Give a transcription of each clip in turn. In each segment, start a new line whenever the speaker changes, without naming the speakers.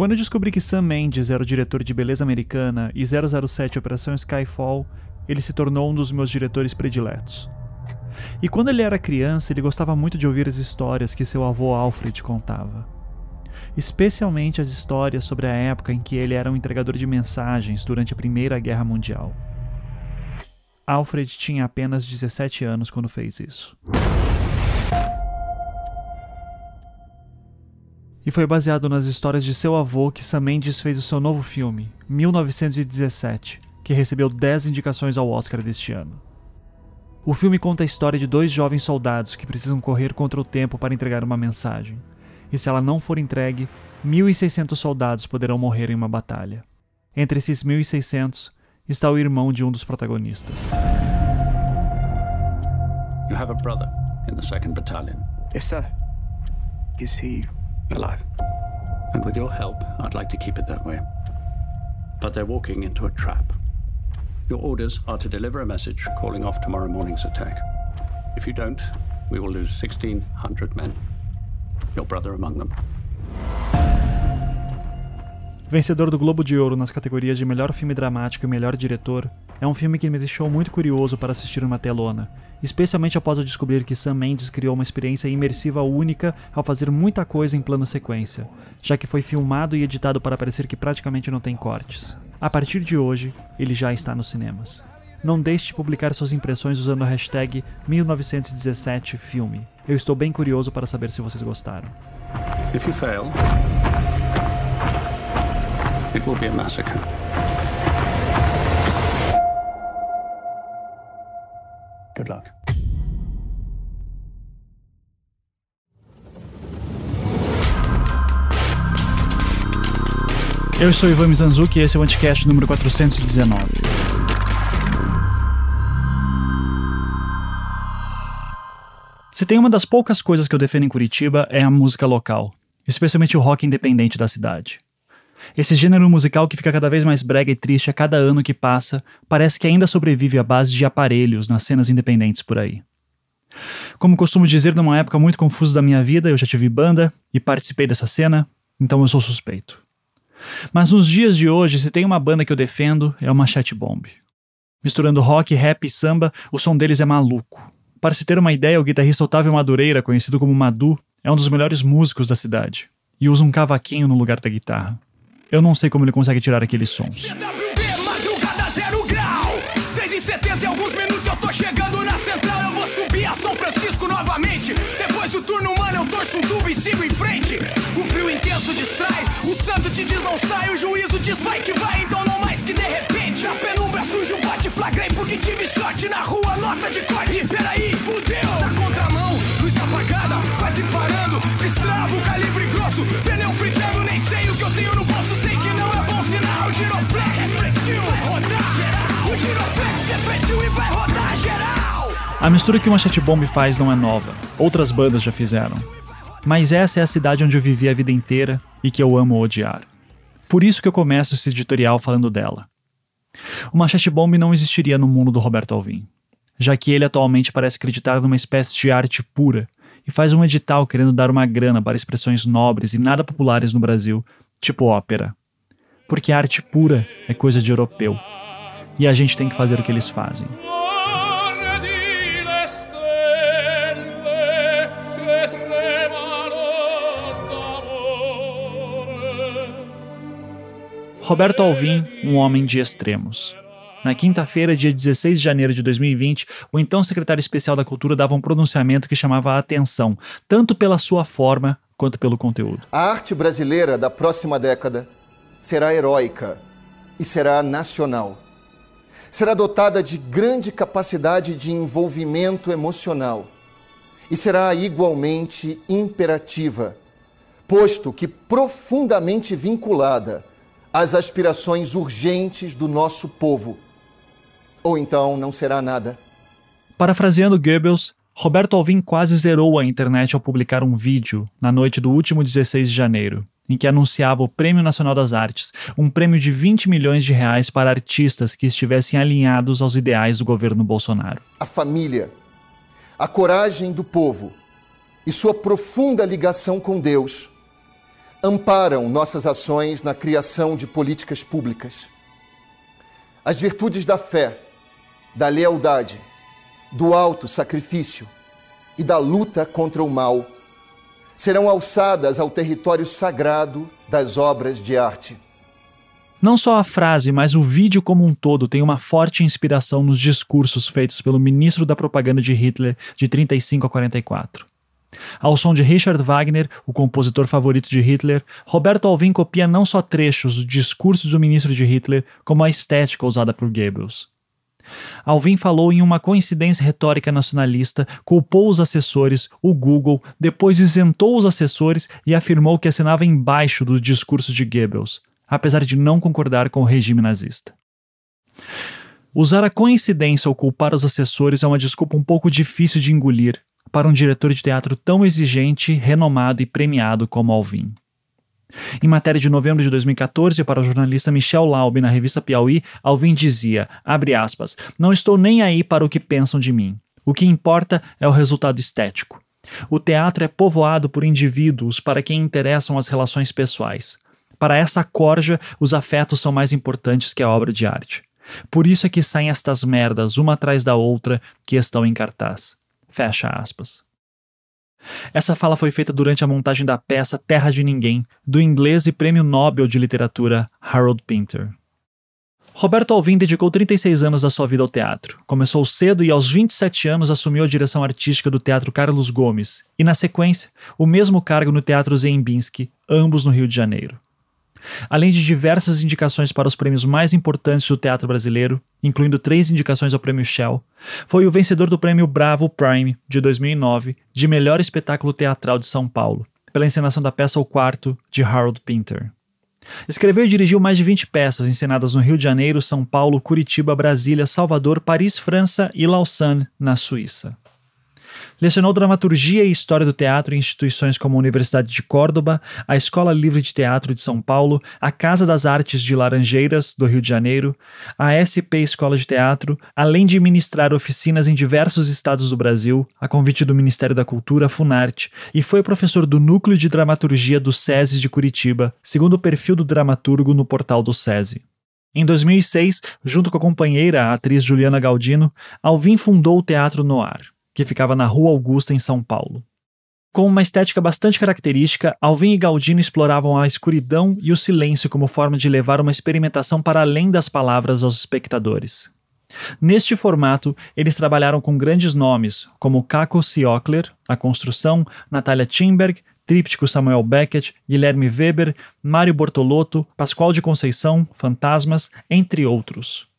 Quando eu descobri que Sam Mendes era o diretor de Beleza Americana e 007 Operação Skyfall, ele se tornou um dos meus diretores prediletos. E quando ele era criança, ele gostava muito de ouvir as histórias que seu avô Alfred contava. Especialmente as histórias sobre a época em que ele era um entregador de mensagens durante a Primeira Guerra Mundial. Alfred tinha apenas 17 anos quando fez isso. E foi baseado nas histórias de seu avô que Sam Mendes fez o seu novo filme, 1917, que recebeu 10 indicações ao Oscar deste ano. O filme conta a história de dois jovens soldados que precisam correr contra o tempo para entregar uma mensagem. E se ela não for entregue, 1.600 soldados poderão morrer em uma batalha. Entre esses 1.600 está o irmão de um dos protagonistas.
You have a brother in the second battalion.
Yes, sir. Is he alive?
And with your help, I'd like to keep it that way. But they're walking into a trap. Your orders are to deliver a message calling off tomorrow morning's attack. If you don't, we will lose 1,600 men. Your brother among them.
Vencedor do Globo de Ouro nas categorias de melhor filme dramático e melhor diretor, é um filme que me deixou muito curioso para assistir numa telona, especialmente após eu descobrir que Sam Mendes criou uma experiência imersiva única ao fazer muita coisa em plano sequência, já que foi filmado e editado para parecer que praticamente não tem cortes. A partir de hoje, ele já está nos cinemas. Não deixe de publicar suas impressões usando a hashtag 1917filme. Eu estou bem curioso para saber se vocês gostaram.
If you fail, it will be a massacre. Good luck.
Eu sou Ivan Mizanzuki e esse é o Anticast número 419. Se tem uma das poucas coisas que eu defendo em Curitiba é a música local, especialmente o rock independente da cidade. Esse gênero musical que fica cada vez mais brega e triste a cada ano que passa, parece que ainda sobrevive à base de aparelhos nas cenas independentes por aí. Como costumo dizer numa época muito confusa da minha vida, eu já tive banda e participei dessa cena, então eu sou suspeito. Mas nos dias de hoje, se tem uma banda que eu defendo, é uma Chat Bomb. Misturando rock, rap e samba, o som deles é maluco. Para se ter uma ideia, o guitarrista Otávio Madureira, conhecido como Madu, é um dos melhores músicos da cidade e usa um cavaquinho no lugar da guitarra. Eu não sei como ele consegue tirar aqueles sons.
CWB, madrugada zero grau. 3 e 70 em alguns minutos eu tô chegando na central. Eu vou subir a São Francisco novamente. Depois do turno, mano, eu torço um tubo e sigo em frente. O frio intenso distrai. O santo te diz não sai. O juízo diz vai que vai, então não mais que de repente. Na penumbra sujo, bate flagrei porque tive sorte na rua. Nota de corte, peraí, fudeu. Na contramão, luz apagada, quase parando. Destravo, calibre grosso, pneu fritando. Nem sei
A mistura que uma Chat Bomb faz não é nova. Outras bandas já fizeram. Mas essa é a cidade onde eu vivi a vida inteira e que eu amo odiar. Por isso que eu começo esse editorial falando dela. Uma Chat Bomb não existiria no mundo do Roberto Alvim, já que ele atualmente parece acreditar numa espécie de arte pura e faz um edital querendo dar uma grana para expressões nobres e nada populares no Brasil, tipo ópera. Porque arte pura é coisa de europeu. E a gente tem que fazer o que eles fazem. Roberto Alvim, um homem de extremos. Na quinta-feira, dia 16 de janeiro de 2020, o então secretário especial da Cultura dava um pronunciamento que chamava a atenção, tanto pela sua forma quanto pelo conteúdo.
A arte brasileira da próxima década será heróica e será nacional. Será dotada de grande capacidade de envolvimento emocional e será igualmente imperativa, posto que profundamente vinculada às aspirações urgentes do nosso povo. Ou então não será nada.
Parafraseando Goebbels, Roberto Alvim quase zerou a internet ao publicar um vídeo na noite do último 16 de janeiro, em que anunciava o Prêmio Nacional das Artes, um prêmio de 20 milhões de reais para artistas que estivessem alinhados aos ideais do governo Bolsonaro.
A família, a coragem do povo e sua profunda ligação com Deus amparam nossas ações na criação de políticas públicas. As virtudes da fé, da lealdade, do alto sacrifício e da luta contra o mal serão alçadas ao território sagrado das obras de arte.
Não só a frase, mas o vídeo como um todo tem uma forte inspiração nos discursos feitos pelo ministro da propaganda de Hitler de 35 a 44. Ao som de Richard Wagner, o compositor favorito de Hitler, Roberto Alvim copia não só trechos do discurso do ministro de Hitler, como a estética usada por Goebbels. Alvim falou em uma coincidência retórica nacionalista, culpou os assessores, o Google, depois isentou os assessores e afirmou que assinava embaixo do discurso de Goebbels, apesar de não concordar com o regime nazista. Usar a coincidência ou culpar os assessores é uma desculpa um pouco difícil de engolir para um diretor de teatro tão exigente, renomado e premiado como Alvim. Em matéria de novembro de 2014, para o jornalista Michel Laube na revista Piauí, Alvim dizia, aspas, não estou nem aí para o que pensam de mim. O que importa é o resultado estético. O teatro é povoado por indivíduos para quem interessam as relações pessoais. Para essa corja, os afetos são mais importantes que a obra de arte. Por isso é que saem estas merdas, uma atrás da outra, que estão em cartaz. Fecha aspas. Essa fala foi feita durante a montagem da peça Terra de Ninguém, do inglês e prêmio Nobel de Literatura Harold Pinter. Roberto Alvim dedicou 36 anos da sua vida ao teatro. Começou cedo e aos 27 anos assumiu a direção artística do Teatro Carlos Gomes e, na sequência, o mesmo cargo no Teatro Zembinski, ambos no Rio de Janeiro. Além de diversas indicações para os prêmios mais importantes do teatro brasileiro, incluindo três indicações ao Prêmio Shell, foi o vencedor do Prêmio Bravo Prime de 2009 de melhor espetáculo teatral de São Paulo, pela encenação da peça O Quarto de Harold Pinter. Escreveu e dirigiu mais de 20 peças encenadas no Rio de Janeiro, São Paulo, Curitiba, Brasília, Salvador, Paris, França e Lausanne, na Suíça. Lecionou dramaturgia e história do teatro em instituições como a Universidade de Córdoba, a Escola Livre de Teatro de São Paulo, a Casa das Artes de Laranjeiras, do Rio de Janeiro, a SP Escola de Teatro, além de ministrar oficinas em diversos estados do Brasil, a convite do Ministério da Cultura, Funarte, e foi professor do Núcleo de Dramaturgia do SESI de Curitiba, segundo o perfil do dramaturgo no portal do SESI. Em 2006, junto com a companheira, a atriz Juliana Galdino, Alvim fundou o Teatro Noir que ficava na Rua Augusta, em São Paulo. Com uma estética bastante característica, Alvin e Galdino exploravam a escuridão e o silêncio como forma de levar uma experimentação para além das palavras aos espectadores. Neste formato, eles trabalharam com grandes nomes, como Caco Siocler, A Construção, Natália Timberg, Tríptico Samuel Beckett, Guilherme Weber, Mário Bortolotto, Pascoal de Conceição, Fantasmas, entre outros.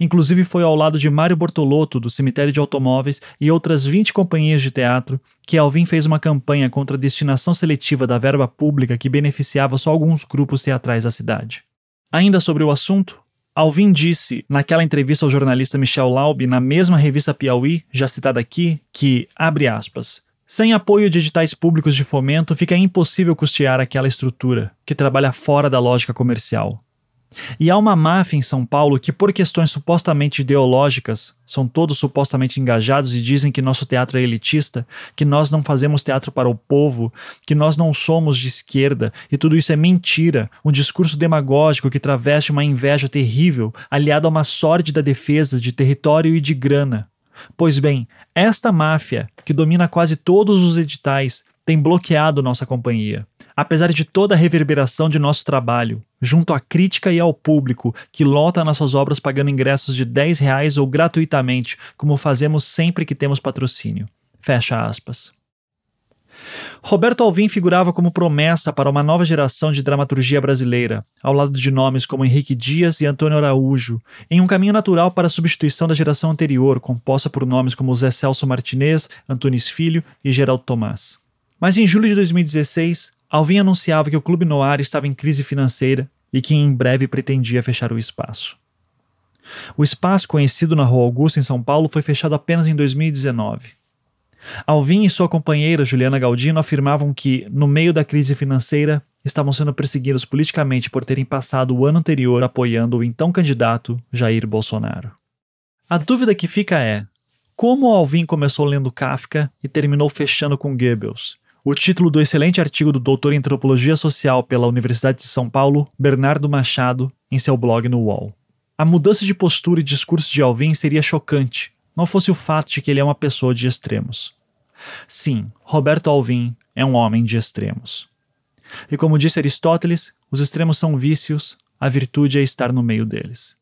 Inclusive foi ao lado de Mário Bortolotto, do Cemitério de Automóveis, e outras 20 companhias de teatro, que Alvin fez uma campanha contra a destinação seletiva da verba pública que beneficiava só alguns grupos teatrais da cidade. Ainda sobre o assunto, Alvin disse, naquela entrevista ao jornalista Michel Laube, na mesma revista Piauí, já citada aqui, que, abre aspas, sem apoio de editais públicos de fomento, fica impossível custear aquela estrutura, que trabalha fora da lógica comercial. E há uma máfia em São Paulo que, por questões supostamente ideológicas, são todos supostamente engajados e dizem que nosso teatro é elitista, que nós não fazemos teatro para o povo, que nós não somos de esquerda, e tudo isso é mentira, um discurso demagógico que traveste uma inveja terrível, aliado a uma sórdida defesa de território e de grana. Pois bem, esta máfia, que domina quase todos os editais, tem bloqueado nossa companhia. Apesar de toda a reverberação de nosso trabalho, junto à crítica e ao público, que lota nossas obras pagando ingressos de 10 reais ou gratuitamente, como fazemos sempre que temos patrocínio. Fecha aspas. Roberto Alvim figurava como promessa para uma nova geração de dramaturgia brasileira, ao lado de nomes como Henrique Dias e Antônio Araújo, em um caminho natural para a substituição da geração anterior, composta por nomes como Zé Celso Martinez, Antunes Filho e Geraldo Tomás. Mas em julho de 2016, Alvin anunciava que o Clube Noir estava em crise financeira e que em breve pretendia fechar o espaço. O espaço, conhecido na Rua Augusta, em São Paulo, foi fechado apenas em 2019. Alvin e sua companheira Juliana Galdino afirmavam que, no meio da crise financeira, estavam sendo perseguidos politicamente por terem passado o ano anterior apoiando o então candidato Jair Bolsonaro. A dúvida que fica é: como Alvin começou lendo Kafka e terminou fechando com Goebbels? O título do excelente artigo do doutor em antropologia social pela Universidade de São Paulo, Bernardo Machado, em seu blog no UOL. A mudança de postura e discurso de Alvin seria chocante, não fosse o fato de que ele é uma pessoa de extremos. Sim, Roberto Alvim é um homem de extremos. E como disse Aristóteles, os extremos são vícios, a virtude é estar no meio deles.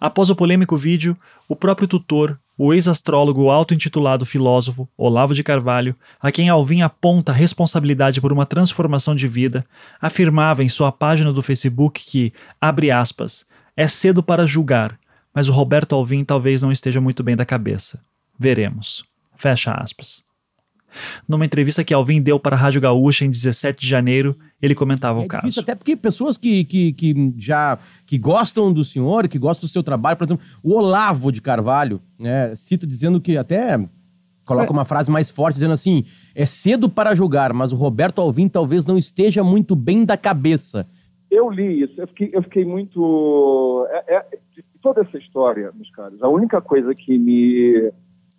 Após o polêmico vídeo, o próprio tutor, o ex-astrólogo auto-intitulado filósofo Olavo de Carvalho, a quem Alvim aponta a responsabilidade por uma transformação de vida, afirmava em sua página do Facebook que, abre aspas, é cedo para julgar, mas o Roberto Alvim talvez não esteja muito bem da cabeça. Veremos. Fecha aspas. Numa entrevista que Alvin deu para a Rádio Gaúcha em 17 de janeiro, ele comentava
é
o caso.
Difícil, até porque pessoas que, que, que já que gostam do senhor, que gostam do seu trabalho, por exemplo, o Olavo de Carvalho, né, cito dizendo que até coloca é. uma frase mais forte, dizendo assim: é cedo para julgar, mas o Roberto Alvim talvez não esteja muito bem da cabeça.
Eu li isso, eu fiquei, eu fiquei muito. É, é, toda essa história, meus caros, a única coisa que me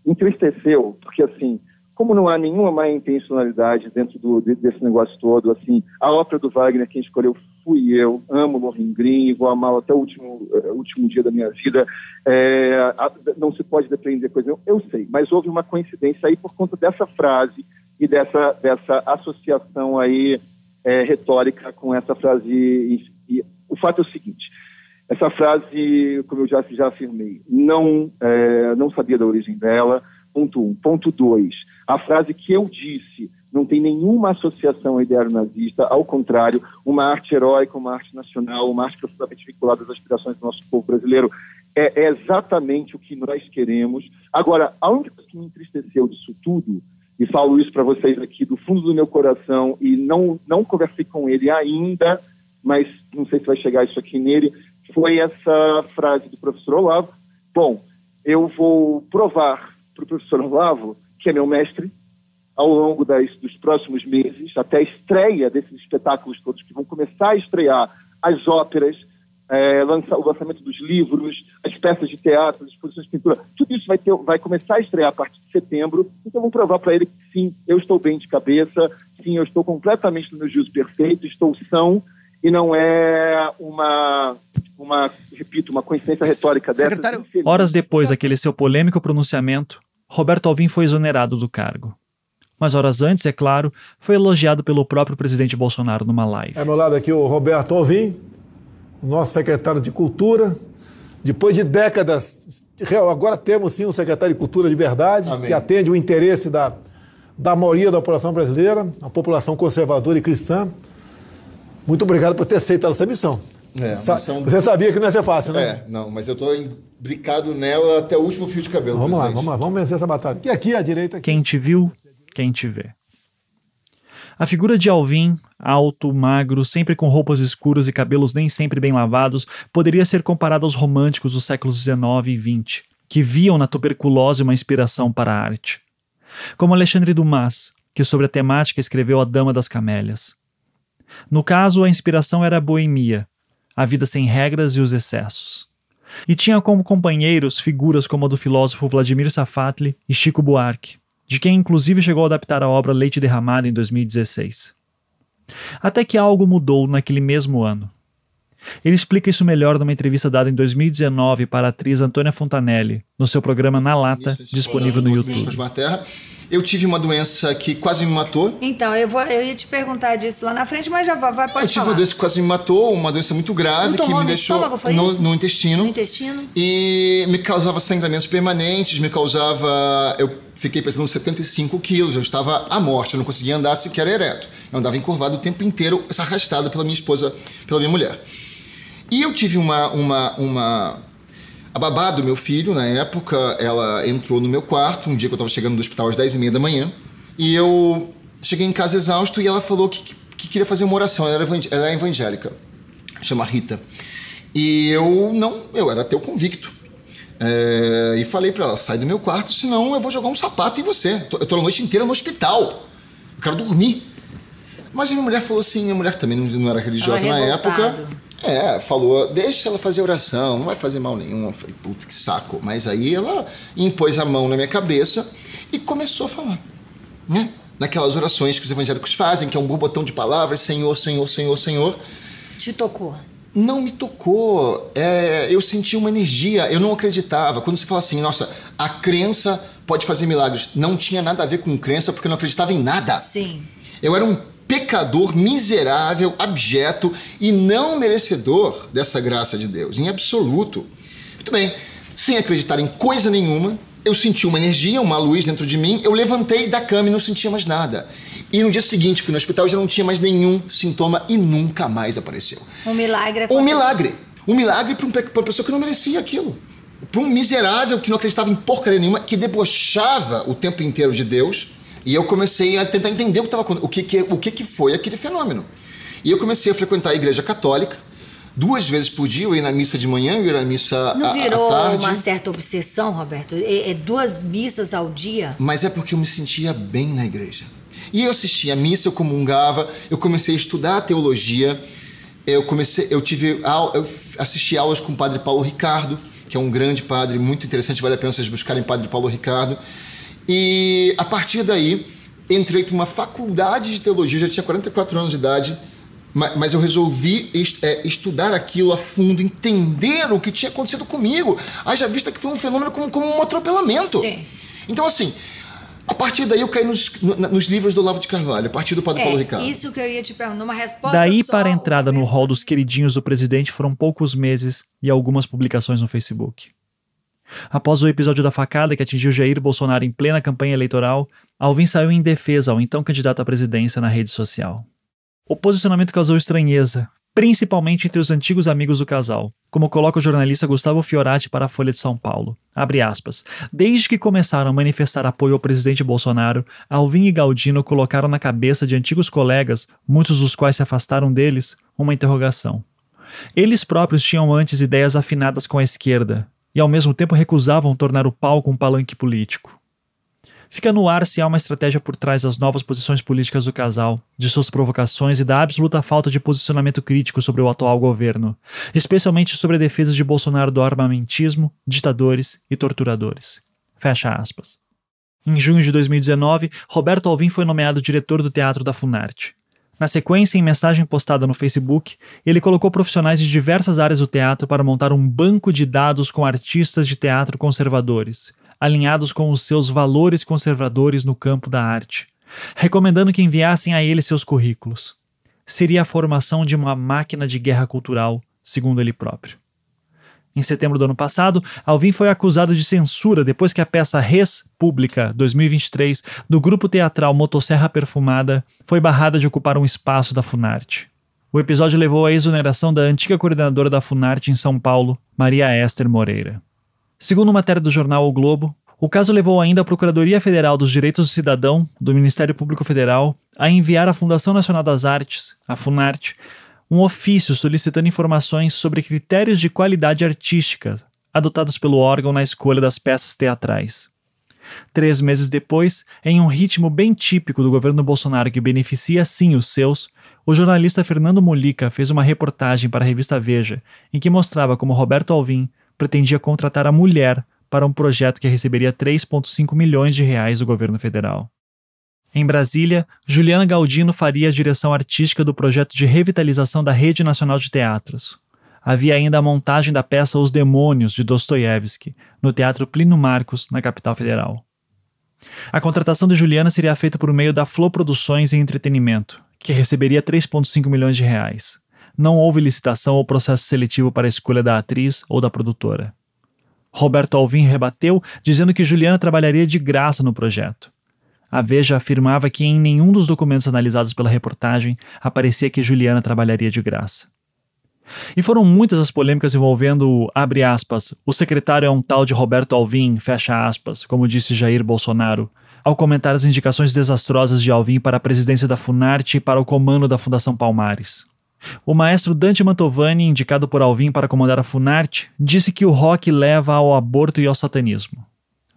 entristeceu, porque assim como não há nenhuma má intencionalidade dentro do, desse negócio todo, assim, a ópera do Wagner, quem escolheu fui eu, amo Lohengrin, vou amá-lo até o último, uh, último dia da minha vida, é, não se pode depreender coisa, eu, eu, sei, mas houve uma coincidência aí por conta dessa frase e dessa, dessa associação aí é, retórica com essa frase, e, e, o fato é o seguinte, essa frase, como eu já, já afirmei, não, é, não sabia da origem dela, Ponto um. Ponto dois. A frase que eu disse não tem nenhuma associação ao ideário nazista, ao contrário, uma arte heróica, uma arte nacional, uma arte profundamente vinculada às aspirações do nosso povo brasileiro. É, é exatamente o que nós queremos. Agora, a única coisa que me entristeceu disso tudo, e falo isso para vocês aqui do fundo do meu coração, e não, não conversei com ele ainda, mas não sei se vai chegar isso aqui nele, foi essa frase do professor Olavo. Bom, eu vou provar para o professor Olavo, que é meu mestre, ao longo das, dos próximos meses, até a estreia desses espetáculos todos, que vão começar a estrear as óperas, é, lança, o lançamento dos livros, as peças de teatro, as exposições de pintura, tudo isso vai, ter, vai começar a estrear a partir de setembro. Então, vou provar para ele que sim, eu estou bem de cabeça, sim, eu estou completamente no meu juízo perfeito, estou são, e não é uma, uma repito, uma coincidência retórica
Secretário,
dessa.
Horas depois daquele seu polêmico pronunciamento, Roberto Alvim foi exonerado do cargo. Mas horas antes, é claro, foi elogiado pelo próprio presidente Bolsonaro numa live.
É meu lado aqui o Roberto Alvim, nosso secretário de Cultura. Depois de décadas, agora temos sim um secretário de Cultura de verdade, Amém. que atende o interesse da, da maioria da população brasileira, a população conservadora e cristã. Muito obrigado por ter aceito essa missão. É, Sa missão... Você sabia que não ia ser fácil, né?
É, não, mas eu estou imbricado nela até o último fio de cabelo.
Vamos lá, vamos lá, vamos vencer essa batalha. E aqui à direita. Aqui.
Quem te viu, quem te vê. A figura de Alvin, alto, magro, sempre com roupas escuras e cabelos nem sempre bem lavados, poderia ser comparado aos românticos dos séculos XIX e XX, que viam na tuberculose uma inspiração para a arte. Como Alexandre Dumas, que sobre a temática escreveu A Dama das Camélias. No caso, a inspiração era a boemia, a vida sem regras e os excessos. E tinha como companheiros figuras como a do filósofo Vladimir Safatli e Chico Buarque, de quem inclusive chegou a adaptar a obra Leite Derramado em 2016. Até que algo mudou naquele mesmo ano. Ele explica isso melhor numa entrevista dada em 2019 para a atriz Antônia Fontanelli, no seu programa Na Lata, disponível no YouTube
eu tive uma doença que quase me matou.
Então, eu, vou, eu ia te perguntar disso lá na frente, mas já vai, pode
Eu tive uma doença que quase me matou, uma doença muito grave que me deixou
estômago, foi
no,
isso?
no intestino.
No intestino.
E me causava sangramentos permanentes, me causava. Eu fiquei pesando 75 quilos, eu estava à morte, eu não conseguia andar sequer ereto. Eu andava encurvado o tempo inteiro, arrastado pela minha esposa, pela minha mulher. E eu tive uma, uma, uma a babá do meu filho, na época, ela entrou no meu quarto, um dia que eu estava chegando do hospital às 10 e meia da manhã, e eu cheguei em casa exausto e ela falou que, que queria fazer uma oração, ela, era, ela é evangélica, chama Rita. E eu não, eu era teu convicto. É, e falei para ela, sai do meu quarto, senão eu vou jogar um sapato em você. Eu tô a noite inteira no hospital. Eu quero dormir. Mas a minha mulher falou assim, minha mulher também não, era religiosa na época. É, falou, deixa ela fazer oração, não vai fazer mal nenhum. Eu falei, puta que saco. Mas aí ela impôs a mão na minha cabeça e começou a falar. Né? naquelas orações que os evangélicos fazem, que é um borbotão de palavras, Senhor, Senhor, Senhor, Senhor.
Te tocou?
Não me tocou. É, eu senti uma energia, eu não acreditava. Quando você fala assim, nossa, a crença pode fazer milagres. Não tinha nada a ver com crença, porque eu não acreditava em nada.
Sim.
Eu era um pecador miserável, abjeto e não merecedor dessa graça de Deus, em absoluto. Muito bem, sem acreditar em coisa nenhuma, eu senti uma energia, uma luz dentro de mim, eu levantei da cama e não sentia mais nada. E no dia seguinte fui no hospital e já não tinha mais nenhum sintoma e nunca mais apareceu.
Um milagre.
Um milagre. Um milagre para uma pessoa que não merecia aquilo. Para um miserável que não acreditava em porcaria nenhuma, que debochava o tempo inteiro de Deus. E eu comecei a tentar entender o que, tava, o que, que, o que, que foi aquele fenômeno. E eu comecei a frequentar a igreja católica. Duas vezes por dia, eu ia na missa de manhã, eu ia na missa
Não
à,
virou
à tarde.
uma certa obsessão, Roberto? É, é duas missas ao dia?
Mas é porque eu me sentia bem na igreja. E eu assistia a missa, eu comungava, eu comecei a estudar a teologia, eu comecei, eu tive, eu assisti aulas com o padre Paulo Ricardo, que é um grande padre, muito interessante, vale a pena vocês buscarem padre Paulo Ricardo. E a partir daí, entrei para uma faculdade de teologia, já tinha 44 anos de idade, ma- mas eu resolvi é, estudar aquilo a fundo, entender o que tinha acontecido comigo. Haja vista que foi um fenômeno como, como um atropelamento.
Sim.
Então, assim, a partir daí eu caí nos, no- nos livros do Olavo de Carvalho, a partir do Padre Paulo
É,
Ricardo.
isso que eu ia te perguntar, uma resposta
Daí
só,
para a entrada no
Roberto.
hall dos queridinhos do presidente foram poucos meses e algumas publicações no Facebook. Após o episódio da facada que atingiu Jair Bolsonaro em plena campanha eleitoral, Alvin saiu em defesa ao então candidato à presidência na rede social. O posicionamento causou estranheza, principalmente entre os antigos amigos do casal, como coloca o jornalista Gustavo Fiorati para a Folha de São Paulo. Aspas. Desde que começaram a manifestar apoio ao presidente Bolsonaro, Alvin e Galdino colocaram na cabeça de antigos colegas, muitos dos quais se afastaram deles, uma interrogação. Eles próprios tinham antes ideias afinadas com a esquerda e ao mesmo tempo recusavam tornar o palco um palanque político. Fica no ar se há uma estratégia por trás das novas posições políticas do casal, de suas provocações e da absoluta falta de posicionamento crítico sobre o atual governo, especialmente sobre a defesa de Bolsonaro do armamentismo, ditadores e torturadores. Fecha aspas. Em junho de 2019, Roberto Alvim foi nomeado diretor do Teatro da Funarte. Na sequência, em mensagem postada no Facebook, ele colocou profissionais de diversas áreas do teatro para montar um banco de dados com artistas de teatro conservadores, alinhados com os seus valores conservadores no campo da arte, recomendando que enviassem a ele seus currículos. Seria a formação de uma máquina de guerra cultural, segundo ele próprio. Em setembro do ano passado, Alvim foi acusado de censura depois que a peça Res Pública 2023 do grupo teatral Motosserra Perfumada foi barrada de ocupar um espaço da Funarte. O episódio levou à exoneração da antiga coordenadora da Funarte em São Paulo, Maria Esther Moreira. Segundo matéria do jornal O Globo, o caso levou ainda a Procuradoria Federal dos Direitos do Cidadão, do Ministério Público Federal, a enviar à Fundação Nacional das Artes, a Funarte, um ofício solicitando informações sobre critérios de qualidade artística adotados pelo órgão na escolha das peças teatrais. Três meses depois, em um ritmo bem típico do governo Bolsonaro que beneficia sim os seus, o jornalista Fernando Molica fez uma reportagem para a revista Veja, em que mostrava como Roberto Alvim pretendia contratar a mulher para um projeto que receberia 3,5 milhões de reais do governo federal. Em Brasília, Juliana Galdino faria a direção artística do projeto de revitalização da Rede Nacional de Teatros. Havia ainda a montagem da peça Os Demônios, de Dostoiévski, no Teatro Plínio Marcos, na capital federal. A contratação de Juliana seria feita por meio da Flow Produções e Entretenimento, que receberia 3,5 milhões de reais. Não houve licitação ou processo seletivo para a escolha da atriz ou da produtora. Roberto Alvim rebateu, dizendo que Juliana trabalharia de graça no projeto. A Veja afirmava que em nenhum dos documentos analisados pela reportagem aparecia que Juliana trabalharia de graça. E foram muitas as polêmicas envolvendo, abre aspas, o secretário é um tal de Roberto Alvim, fecha aspas, como disse Jair Bolsonaro, ao comentar as indicações desastrosas de Alvim para a presidência da Funarte e para o comando da Fundação Palmares. O maestro Dante Mantovani, indicado por Alvim para comandar a Funarte, disse que o rock leva ao aborto e ao satanismo.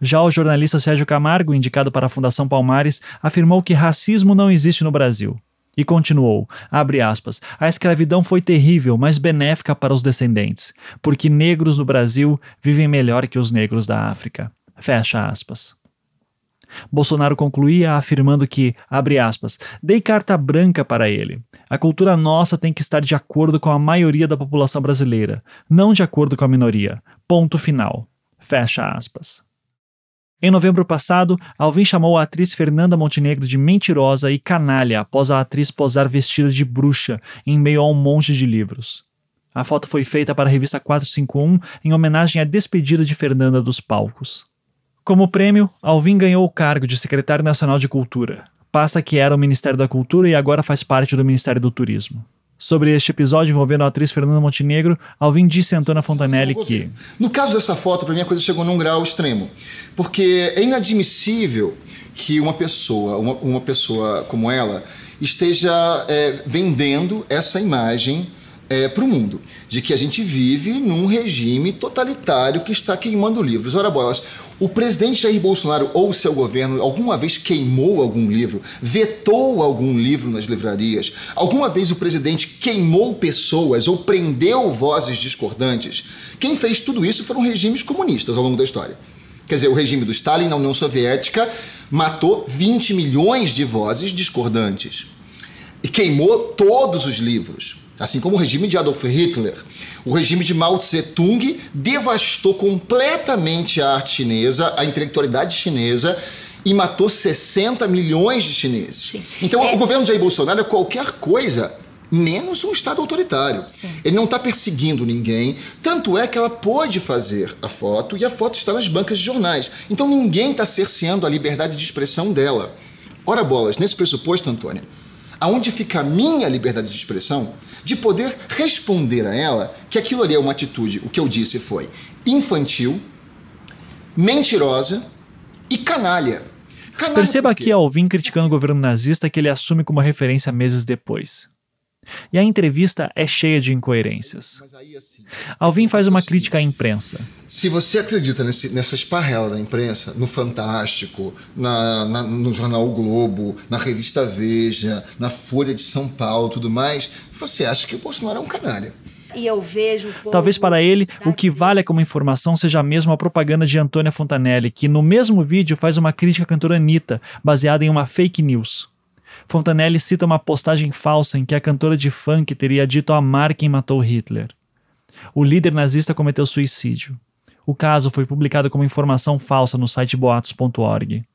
Já o jornalista Sérgio Camargo, indicado para a Fundação Palmares, afirmou que racismo não existe no Brasil. E continuou, abre aspas, a escravidão foi terrível, mas benéfica para os descendentes, porque negros no Brasil vivem melhor que os negros da África. Fecha aspas. Bolsonaro concluía afirmando que, abre aspas, dei carta branca para ele. A cultura nossa tem que estar de acordo com a maioria da população brasileira, não de acordo com a minoria. Ponto final. Fecha aspas. Em novembro passado, Alvin chamou a atriz Fernanda Montenegro de mentirosa e canalha após a atriz posar vestida de bruxa em meio a um monte de livros. A foto foi feita para a revista 451 em homenagem à despedida de Fernanda dos palcos. Como prêmio, Alvin ganhou o cargo de secretário nacional de Cultura, pasta que era o Ministério da Cultura e agora faz parte do Ministério do Turismo. Sobre este episódio envolvendo a atriz Fernanda Montenegro, Alvin disse a Antônia Fontanelli que.
No caso dessa foto, para mim a coisa chegou num grau extremo. Porque é inadmissível que uma pessoa, uma, uma pessoa como ela, esteja é, vendendo essa imagem é, para o mundo, de que a gente vive num regime totalitário que está queimando livros. Ora bolas, o presidente Jair Bolsonaro ou seu governo alguma vez queimou algum livro, vetou algum livro nas livrarias? Alguma vez o presidente queimou pessoas ou prendeu vozes discordantes? Quem fez tudo isso foram regimes comunistas ao longo da história. Quer dizer, o regime do Stalin na União Soviética matou 20 milhões de vozes discordantes e queimou todos os livros. Assim como o regime de Adolf Hitler, o regime de Mao Tse-tung devastou completamente a arte chinesa, a intelectualidade chinesa e matou 60 milhões de chineses. Sim. Então, é... o governo de Jair Bolsonaro é qualquer coisa menos um Estado autoritário. Sim. Ele não está perseguindo ninguém, tanto é que ela pode fazer a foto e a foto está nas bancas de jornais. Então ninguém está cerceando a liberdade de expressão dela. Ora bolas, nesse pressuposto, Antônia, aonde fica a minha liberdade de expressão de poder responder a ela que aquilo ali é uma atitude, o que eu disse foi infantil, mentirosa e canalha.
canalha Perceba aqui Alvin criticando o governo nazista que ele assume como referência meses depois. E a entrevista é cheia de incoerências. Alvin faz uma crítica à imprensa.
Se você acredita nesse, nessa esparrela da imprensa, no Fantástico, na, na, no jornal o Globo, na revista Veja, na Folha de São Paulo tudo mais, você acha que o Bolsonaro é um canalha.
E eu vejo.
Talvez para ele, o que vale como informação seja mesmo a propaganda de Antônia Fontanelli, que no mesmo vídeo faz uma crítica à cantora Anitta, baseada em uma fake news. Fontanelli cita uma postagem falsa em que a cantora de funk teria dito amar quem matou Hitler. O líder nazista cometeu suicídio. O caso foi publicado como informação falsa no site boatos.org.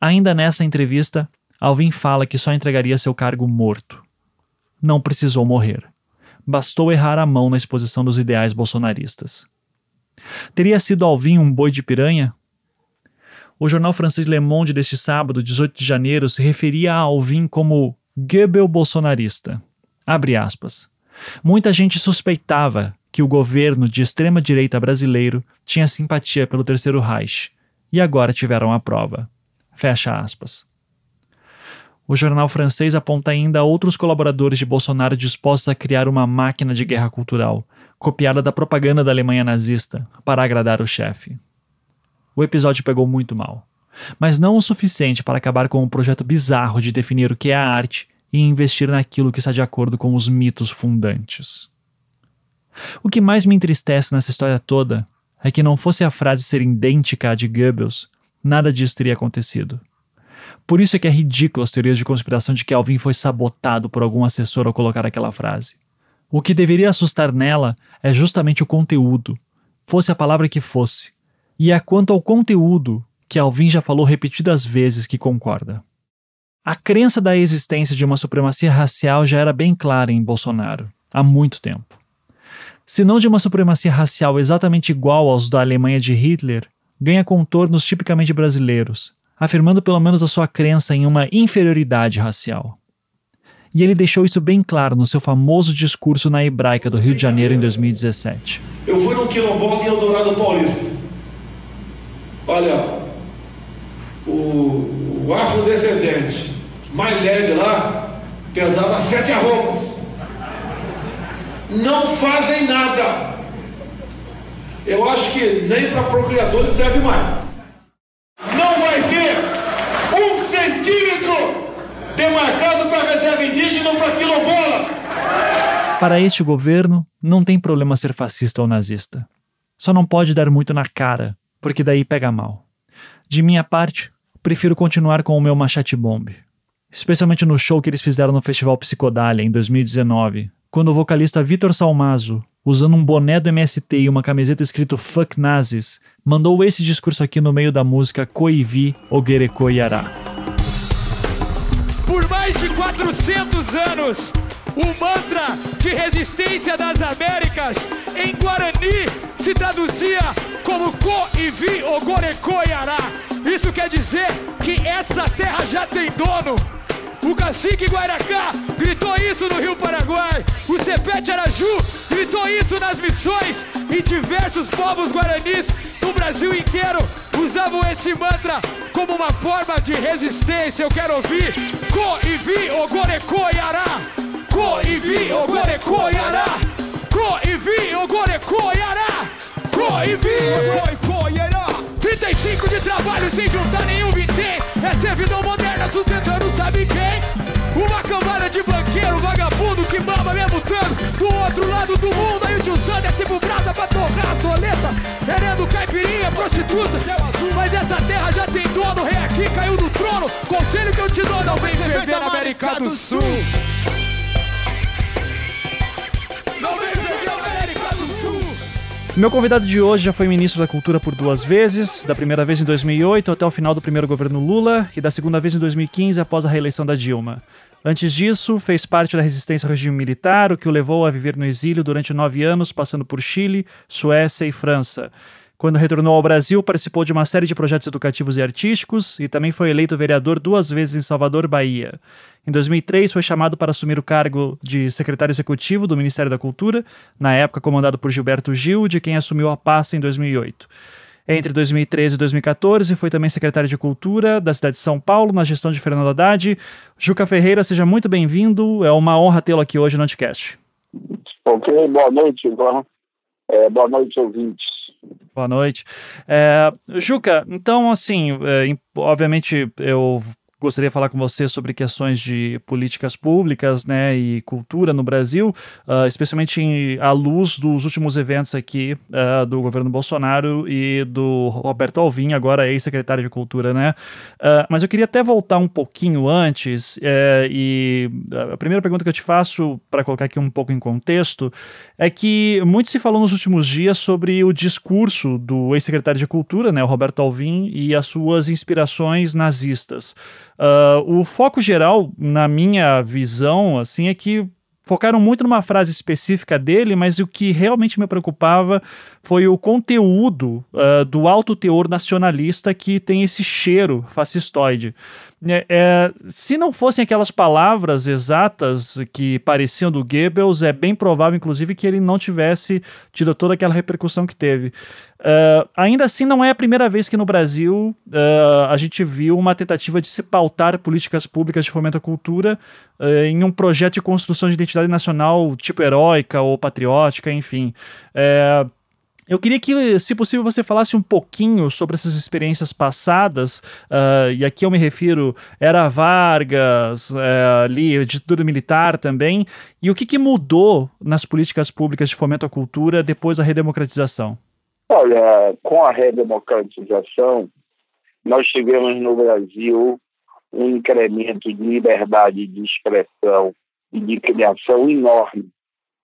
Ainda nessa entrevista, Alvin fala que só entregaria seu cargo morto. Não precisou morrer. Bastou errar a mão na exposição dos ideais bolsonaristas. Teria sido Alvin um boi de piranha? O jornal francês Le Monde deste sábado, 18 de janeiro, se referia a Alvin como Goebbels bolsonarista. Abre aspas. Muita gente suspeitava que o governo de extrema-direita brasileiro tinha simpatia pelo Terceiro Reich, e agora tiveram a prova. Fecha aspas. O jornal francês aponta ainda outros colaboradores de Bolsonaro dispostos a criar uma máquina de guerra cultural, copiada da propaganda da Alemanha nazista, para agradar o chefe. O episódio pegou muito mal, mas não o suficiente para acabar com o projeto bizarro de definir o que é a arte e investir naquilo que está de acordo com os mitos fundantes. O que mais me entristece nessa história toda é que não fosse a frase ser idêntica à de Goebbels, nada disso teria acontecido. Por isso é que é ridículo as teorias de conspiração de que Alvin foi sabotado por algum assessor ao colocar aquela frase. O que deveria assustar nela é justamente o conteúdo, fosse a palavra que fosse, e é quanto ao conteúdo que Alvin já falou repetidas vezes que concorda. A crença da existência de uma supremacia racial já era bem clara em Bolsonaro, há muito tempo. Se não de uma supremacia racial exatamente igual aos da Alemanha de Hitler, ganha contornos tipicamente brasileiros, afirmando pelo menos a sua crença em uma inferioridade racial. E ele deixou isso bem claro no seu famoso discurso na Hebraica do Rio de Janeiro em 2017.
Eu fui no quilombola em Eldorado Paulista. Olha, o, o afrodescendente mais leve lá pesava sete arrobas. Não fazem nada. Eu acho que nem para procriadores serve mais. Não vai ter um centímetro demarcado para reserva indígena ou para quilombola.
Para este governo, não tem problema ser fascista ou nazista. Só não pode dar muito na cara porque daí pega mal. De minha parte, prefiro continuar com o meu Machete Bomb. Especialmente no show que eles fizeram no Festival Psicodália em 2019, quando o vocalista Vitor Salmazo, usando um boné do MST e uma camiseta escrito Fuck Nazis, mandou esse discurso aqui no meio da música Koivi Ogereko Yara.
Por mais de 400 anos, o mantra de resistência das Américas em Guarani se traduzia como Ko e Vi Yará. Isso quer dizer que essa terra já tem dono. O cacique Guaracá gritou isso no Rio Paraguai. O Cepete Araju gritou isso nas missões. E diversos povos guaranis no Brasil inteiro usavam esse mantra como uma forma de resistência. Eu quero ouvir Ko e Vi Ogoreko Yará. Ko e Vi Ogoreko Yará. Ko e Vi Ogoreko Yará. Ko e Vi Yará. 35 de trabalho sem juntar nenhum vintém. É servidão moderna sustentando sabe quem? Uma cambada de banqueiro, vagabundo que mama mesmo tanto. Do outro lado do mundo, aí o tio Sam desce pro brasa pra torrar as doletas. Querendo caipirinha, prostituta. Mas essa terra já tem dono, rei aqui caiu do trono. Conselho que eu te dou, não vem ferver na América do Sul.
Meu convidado de hoje já foi ministro da Cultura por duas vezes, da primeira vez em 2008 até o final do primeiro governo Lula e da segunda vez em 2015 após a reeleição da Dilma. Antes disso, fez parte da resistência ao regime militar, o que o levou a viver no exílio durante nove anos, passando por Chile, Suécia e França. Quando retornou ao Brasil, participou de uma série de projetos educativos e artísticos e também foi eleito vereador duas vezes em Salvador, Bahia. Em 2003, foi chamado para assumir o cargo de secretário executivo do Ministério da Cultura, na época comandado por Gilberto Gil, de quem assumiu a pasta em 2008. Entre 2013 e 2014, foi também secretário de Cultura da cidade de São Paulo, na gestão de Fernando Haddad. Juca Ferreira, seja muito bem-vindo. É uma honra tê-lo aqui hoje no Anticast.
Ok, boa noite, Ivan. É, boa noite, ouvintes.
Boa noite. É, Juca, então, assim, é, obviamente eu gostaria de falar com você sobre questões de políticas públicas né, e cultura no Brasil, uh, especialmente em, à luz dos últimos eventos aqui uh, do governo Bolsonaro e do Roberto Alvim, agora ex-secretário de Cultura. Né? Uh, mas eu queria até voltar um pouquinho antes, eh, e a primeira pergunta que eu te faço, para colocar aqui um pouco em contexto, é que muito se falou nos últimos dias sobre o discurso do ex-secretário de Cultura, né, o Roberto Alvim, e as suas inspirações nazistas. Uh, o foco geral, na minha visão, assim, é que focaram muito numa frase específica dele, mas o que realmente me preocupava foi o conteúdo uh, do alto teor nacionalista que tem esse cheiro fascistoide. É, é, se não fossem aquelas palavras exatas que pareciam do Goebbels, é bem provável, inclusive, que ele não tivesse tido toda aquela repercussão que teve. Uh, ainda assim, não é a primeira vez que no Brasil uh, a gente viu uma tentativa de se pautar políticas públicas de fomento à cultura uh, em um projeto de construção de identidade nacional tipo heróica ou patriótica, enfim. Eu queria que, se possível, você falasse um pouquinho sobre essas experiências passadas, uh, e aqui eu me refiro, era Vargas, uh, ali, ditadura militar também, e o que, que mudou nas políticas públicas de fomento à cultura depois da redemocratização?
Olha, com a redemocratização, nós tivemos no Brasil um incremento de liberdade de expressão e de criação enorme.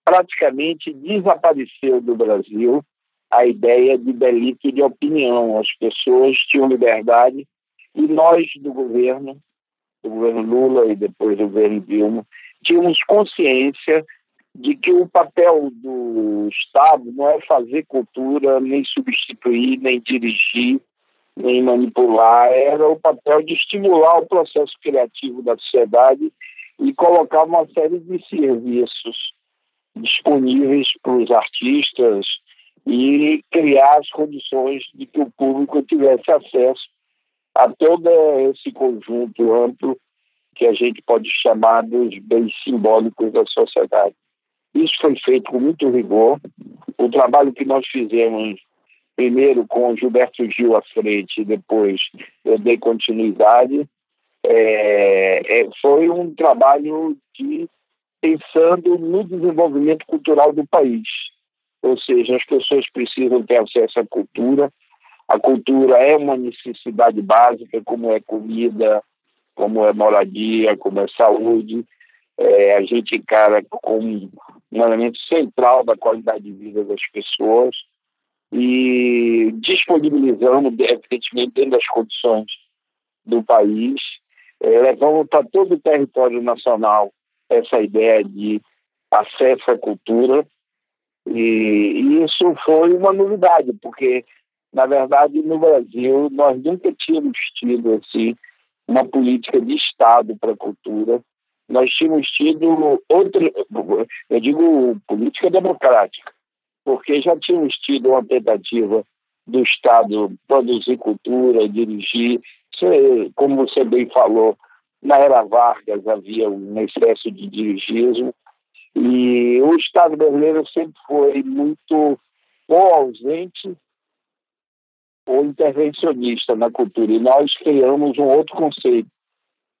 Praticamente desapareceu do Brasil a ideia de delito de opinião. As pessoas tinham liberdade e nós do governo, do governo Lula e depois do governo Dilma, tínhamos consciência de que o papel do Estado não é fazer cultura, nem substituir, nem dirigir, nem manipular, era o papel de estimular o processo criativo da sociedade e colocar uma série de serviços disponíveis para os artistas, e criar as condições de que o público tivesse acesso a todo esse conjunto amplo que a gente pode chamar dos bens simbólicos da sociedade. Isso foi feito com muito rigor. O trabalho que nós fizemos, primeiro com Gilberto Gil à frente, depois eu dei continuidade, é, é, foi um trabalho de pensando no desenvolvimento cultural do país ou seja, as pessoas precisam ter acesso à cultura, A cultura é uma necessidade básica, como é comida, como é moradia, como é saúde. É, a gente encara como um elemento central da qualidade de vida das pessoas. E disponibilizamos, evidentemente, dentro das condições do país, é, levamos para todo o território nacional essa ideia de acesso à cultura e, e isso foi uma novidade, porque, na verdade, no Brasil, nós nunca tínhamos tido, assim, uma política de Estado para a cultura. Nós tínhamos tido outra, eu digo política democrática, porque já tínhamos tido uma tentativa do Estado produzir cultura, dirigir. Como você bem falou, na era Vargas havia um excesso de dirigismo e o Estado brasileiro sempre foi muito ou ausente ou intervencionista na cultura. E nós criamos um outro conceito,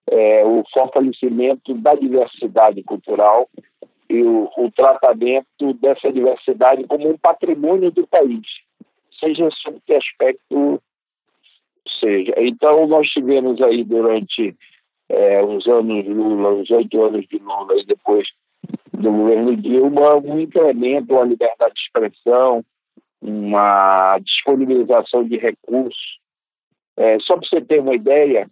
é, o fortalecimento da diversidade cultural e o, o, tratamento dessa diversidade como um patrimônio do país, seja sob que aspecto seja. Então, nós tivemos aí durante é, os anos Lula, os oito anos de Lula e depois do governo Dilma, um incremento, uma liberdade de expressão, uma disponibilização de recursos. É, só para você ter uma ideia,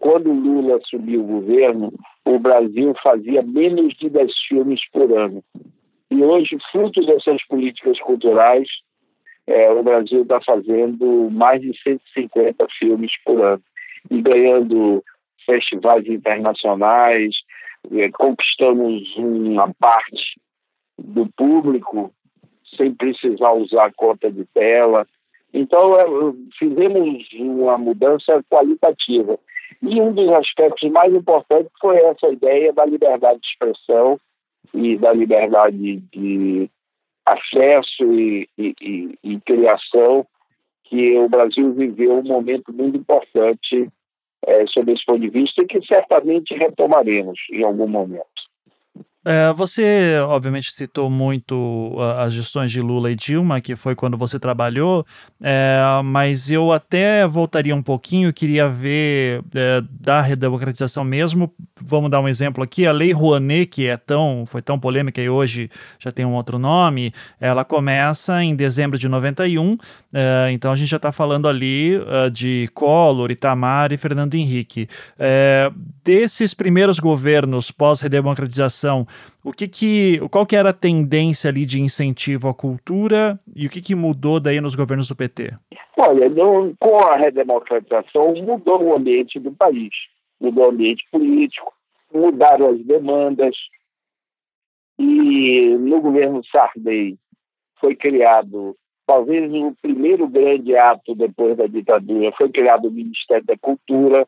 quando Lula assumiu o governo, o Brasil fazia menos de 10 filmes por ano. E hoje, fruto dessas políticas culturais, é, o Brasil está fazendo mais de 150 filmes por ano e ganhando festivais internacionais, conquistamos uma parte do público sem precisar usar conta de tela. Então, é, fizemos uma mudança qualitativa. E um dos aspectos mais importantes foi essa ideia da liberdade de expressão e da liberdade de acesso e, e, e, e criação, que o Brasil viveu um momento muito importante é, esse ponto de vista e que certamente retomaremos em algum momento.
É, você, obviamente, citou muito as gestões de Lula e Dilma, que foi quando você trabalhou, é, mas eu até voltaria um pouquinho, queria ver é, da redemocratização mesmo. Vamos dar um exemplo aqui: a Lei Rouanet, que é tão, foi tão polêmica e hoje já tem um outro nome, ela começa em dezembro de 91, é, então a gente já está falando ali uh, de Collor, Itamar e Fernando Henrique. É, desses primeiros governos pós-redemocratização, o que que, qual que era a tendência ali de incentivo à cultura e o que que mudou daí nos governos do PT?
Olha, com a redemocratização mudou o ambiente do país, mudou o ambiente político, mudaram as demandas e no governo Sarney foi criado talvez o primeiro grande ato depois da ditadura foi criado o Ministério da Cultura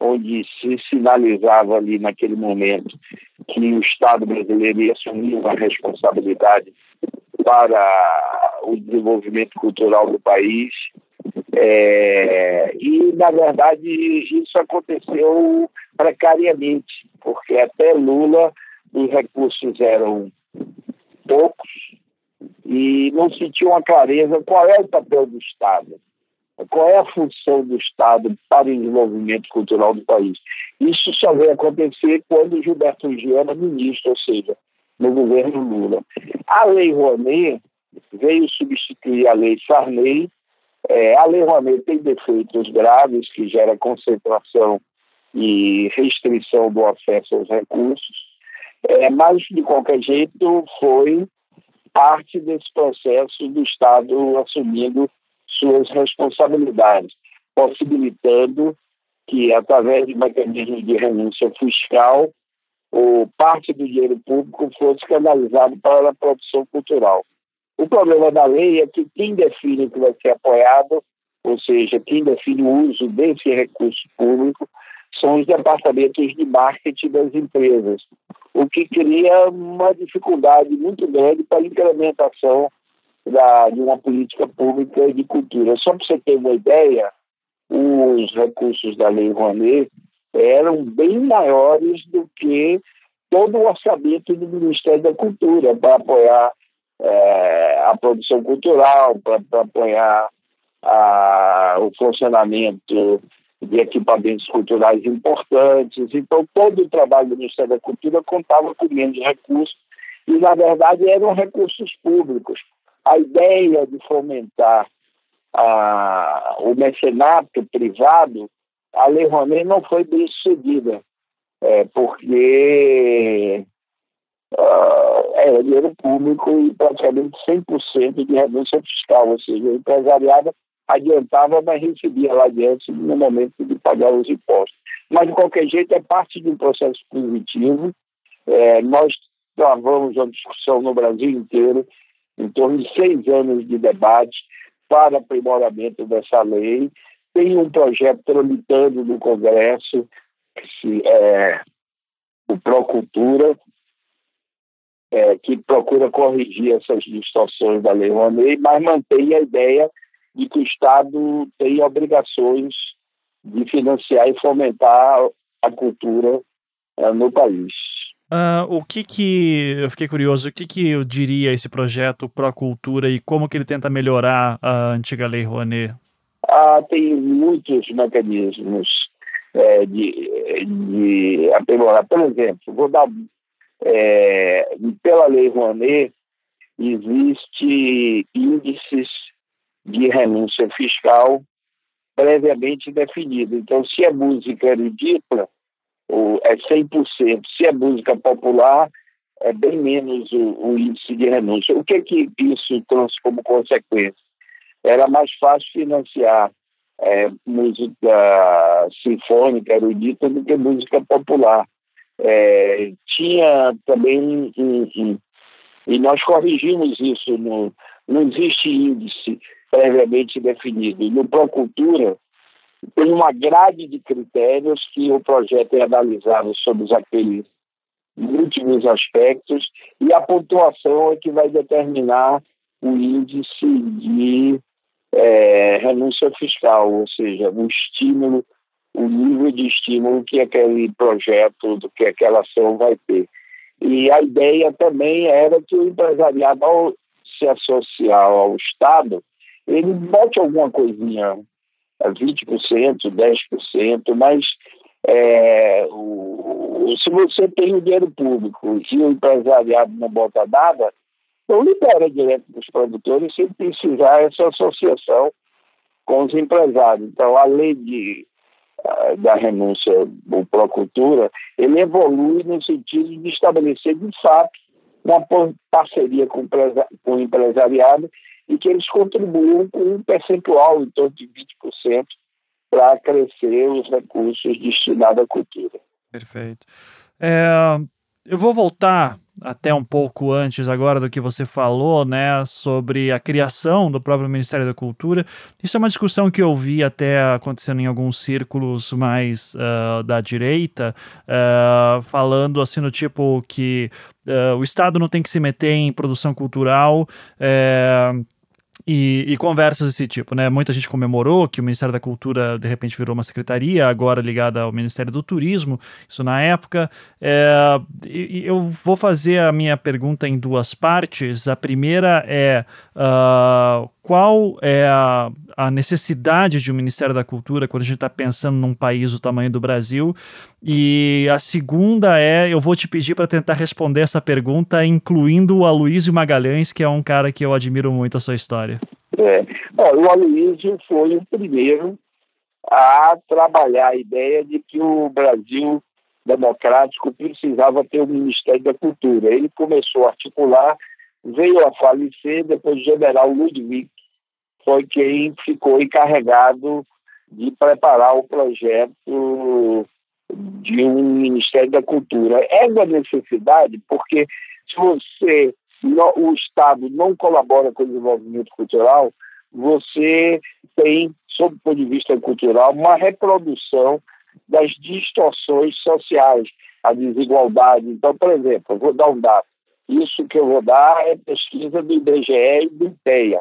onde se sinalizava ali naquele momento que o Estado brasileiro ia assumir uma responsabilidade para o desenvolvimento cultural do país. É, e, na verdade, isso aconteceu precariamente, porque até Lula os recursos eram poucos e não se tinha uma clareza qual é o papel do Estado qual é a função do Estado para o desenvolvimento cultural do país. Isso só vai acontecer quando Gilberto Gil era ministro, ou seja, no governo Lula. A Lei Rouanet veio substituir a Lei Sarney. É, a Lei Rouanet tem defeitos graves, que gera concentração e restrição do acesso aos recursos, é, mas, de qualquer jeito, foi parte desse processo do Estado assumindo suas responsabilidades, possibilitando que, através de mecanismos de renúncia fiscal, ou parte do dinheiro público fosse canalizado para a produção cultural. O problema da lei é que quem define o que vai ser apoiado, ou seja, quem define o uso desse recurso público, são os departamentos de marketing das empresas, o que cria uma dificuldade muito grande para a incrementação da, de uma política pública de cultura. Só para você ter uma ideia, os recursos da Lei Rouanet eram bem maiores do que todo o orçamento do Ministério da Cultura para apoiar é, a produção cultural, para apoiar a, o funcionamento de equipamentos culturais importantes. Então, todo o trabalho do Ministério da Cultura contava com menos recursos e, na verdade, eram recursos públicos. A ideia de fomentar a, o mecenato privado, a Lei Rouanet não foi bem sucedida, é, porque uh, era dinheiro público e praticamente 100% de renúncia fiscal, ou seja, o empresariado adiantava, mas recebia lá adiante no momento de pagar os impostos. Mas, de qualquer jeito, é parte de um processo positivo. É, nós travamos uma discussão no Brasil inteiro, em torno de seis anos de debate para aprimoramento dessa lei. Tem um projeto tramitando no Congresso, é, o Procultura, é, que procura corrigir essas distorções da Lei Rouanet, mas mantém a ideia de que o Estado tem obrigações de financiar e fomentar a cultura uh, no país.
Uh, o que que, eu fiquei curioso, o que que eu diria esse projeto Procultura e como que ele tenta melhorar a antiga Lei Rouanet?
Ah, tem muitos mecanismos é, de, de aprimorar. Por exemplo, vou dar, é, pela Lei Rouanet, existe índices de renúncia fiscal previamente definido. Então, se é música é 100%. Se é música popular, é bem menos o, o, índice de renúncia. O que que isso trouxe como consequência? Era mais fácil financiar é, música sinfônica, erudita, do que música popular. É, tinha também, e nós corrigimos isso, no, não existe índice previamente definido. No Procultura, tem uma grade de critérios que o projeto é analisado sobre aqueles múltiplos aspectos e a pontuação é que vai determinar o índice de é, renúncia fiscal, ou seja, o estímulo, o nível de estímulo que aquele projeto, que aquela ação vai ter. E a ideia também era que o empresariado, ao se associar ao Estado, ele bote alguma coisinha, 20%, 10%, mas é, o, se você tem o dinheiro público e o empresariado não bota nada, não libera direto para os produtores sem precisar essa associação com os empresários. Então, a lei de, da renúncia do Procultura, ele evolui no sentido de estabelecer, de fato, uma parceria com o empresariado e que eles contribuam com um percentual em torno de 20% para crescer os recursos destinados à cultura.
Perfeito. É, eu vou voltar até um pouco antes agora do que você falou, né, sobre a criação do próprio Ministério da Cultura. Isso é uma discussão que eu vi até acontecendo em alguns círculos mais uh, da direita, uh, falando assim no tipo que uh, o Estado não tem que se meter em produção cultural. E, e, conversas desse tipo, né? Muita gente comemorou que o Ministério da Cultura de repente virou uma secretaria, agora ligada ao Ministério do Turismo, isso na época. É, eu vou fazer a minha pergunta em duas partes. A primeira é uh, qual é a, a, necessidade de um Ministério da Cultura quando a gente está pensando num país do tamanho do Brasil? E a segunda é, eu vou te pedir para tentar responder essa pergunta, incluindo o Aloysio Magalhães, que é um cara que eu admiro muito a sua história.
É, o Aloysio foi o primeiro a trabalhar a ideia de que o Brasil democrático precisava ter o Ministério da Cultura. Ele começou a articular veio a falecer, depois o general Ludwig foi quem ficou encarregado de preparar o projeto de um Ministério da Cultura. É uma necessidade, porque se você, o Estado não colabora com o desenvolvimento cultural, você tem, sob o ponto de vista cultural, uma reprodução das distorções sociais, a desigualdade. Então, por exemplo, vou dar um dado. Isso que eu vou dar é pesquisa do IBGE e do IPEA.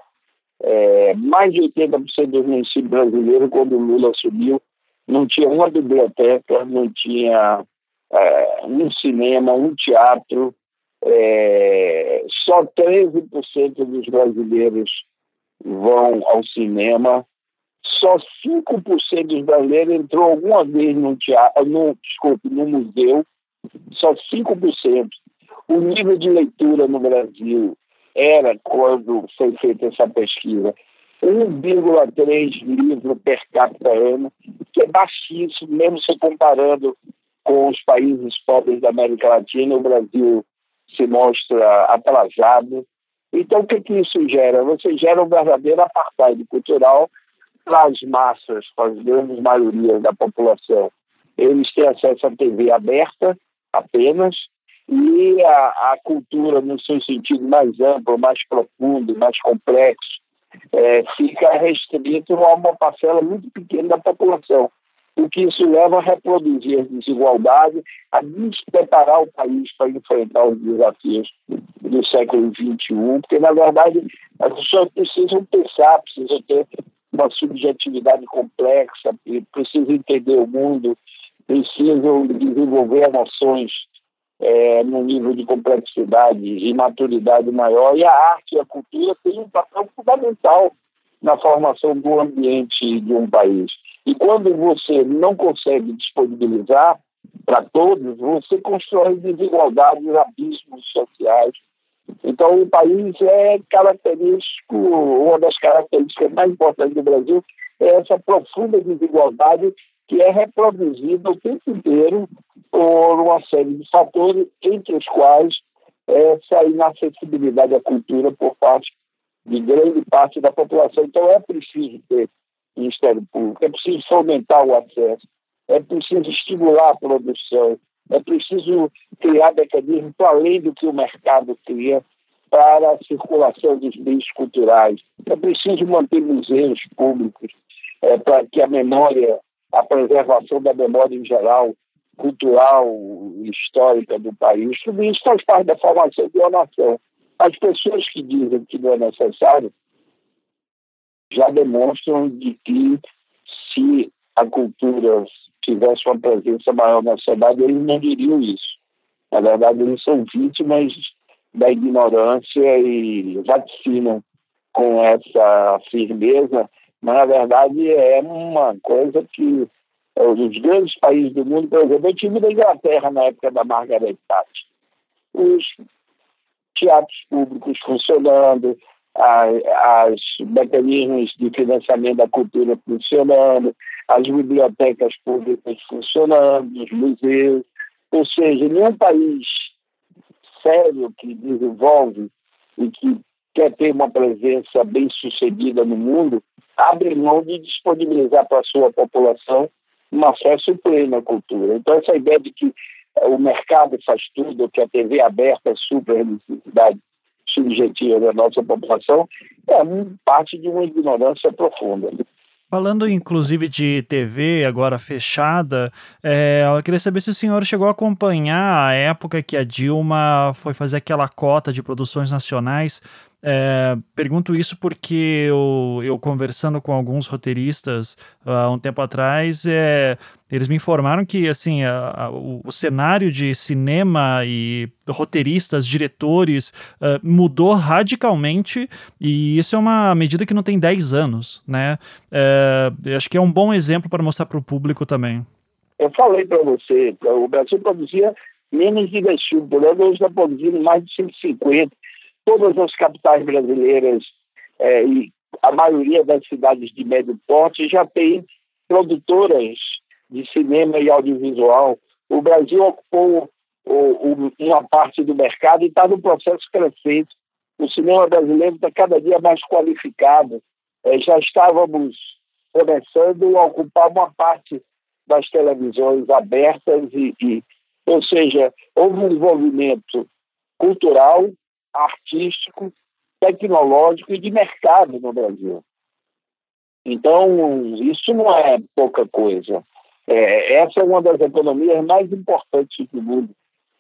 É, mais de 80% dos municípios brasileiros, quando o Lula assumiu, não tinha uma biblioteca, não tinha é, um cinema, um teatro. É, só 13% dos brasileiros vão ao cinema, só 5% dos brasileiros entrou alguma vez no teatro, no, desculpe, no museu, só 5%. O nível de leitura no Brasil era, quando foi feita essa pesquisa, 1,3 livro per capita ano, que é baixíssimo, mesmo se comparando com os países pobres da América Latina, o Brasil se mostra atrasado. Então, o que, que isso gera? Você gera um verdadeiro apartheid cultural para as massas, para as grandes maiorias da população. Eles têm acesso à TV aberta apenas, e a, a cultura, no seu sentido mais amplo, mais profundo, mais complexo, é, fica restrito a uma parcela muito pequena da população. O que isso leva a reproduzir as desigualdades, a despreparar o país para enfrentar os desafios do século XXI, porque, na verdade, as pessoas precisam pensar, precisam ter uma subjetividade complexa, precisam entender o mundo, precisam desenvolver emoções é, num nível de complexidade e maturidade maior, e a arte e a cultura têm um papel fundamental na formação do ambiente de um país. E quando você não consegue disponibilizar para todos, você constrói desigualdades, abismos sociais. Então, o país é característico, uma das características mais importantes do Brasil é essa profunda desigualdade que é reproduzida o tempo inteiro por uma série de fatores, entre os quais essa inacessibilidade à cultura por parte de grande parte da população. Então é preciso ter Ministério Público, é preciso fomentar o acesso, é preciso estimular a produção, é preciso criar mecanismos além do que o mercado cria para a circulação dos bens culturais. É preciso manter museus públicos é, para que a memória a preservação da memória em geral, cultural, histórica do país, tudo isso faz parte da formação de uma nação. As pessoas que dizem que não é necessário já demonstram de que se a cultura tivesse uma presença maior na sociedade, eles não diriam isso. Na verdade, eles são vítimas da ignorância e vaticinam com essa firmeza mas na verdade é uma coisa que os grandes países do mundo, por exemplo, eu tive na Inglaterra na época da Margaret Thatcher, os teatros públicos funcionando, as, mecanismos de financiamento da cultura funcionando, as bibliotecas públicas funcionando, os museus, ou seja, nenhum país sério que desenvolve e que quer ter uma presença bem sucedida no mundo, abre mão de disponibilizar para a sua população um acesso pleno à cultura. Então, essa ideia de que eh, o mercado faz tudo, que a TV aberta é super necessidade subjetiva da nossa população, é parte de uma ignorância profunda.
Falando inclusive de TV agora fechada, é, eu queria saber se o senhor chegou a acompanhar a época que a Dilma foi fazer aquela cota de produções nacionais é, pergunto isso porque eu, eu, conversando com alguns roteiristas há uh, um tempo atrás, é, eles me informaram que assim a, a, o, o, cenário de cinema e roteiristas, diretores uh, mudou radicalmente e isso é uma medida que não tem 10 anos, né? É, acho que é um bom exemplo para mostrar para o público também.
Eu falei para você, o Brasil produzia menos de 10 filmes por ano, hoje está produzindo mais de 150 todas as capitais brasileiras é, e a maioria das cidades de médio porte já tem produtoras de cinema e audiovisual. O Brasil ocupou o, o, uma parte do mercado e está no processo crescente. O cinema brasileiro está cada dia mais qualificado. É, já estávamos começando a ocupar uma parte das televisões abertas e, e ou seja, houve um desenvolvimento cultural artístico, tecnológico e de mercado no Brasil. Então, isso não é pouca coisa. É, essa é uma das economias mais importantes do mundo.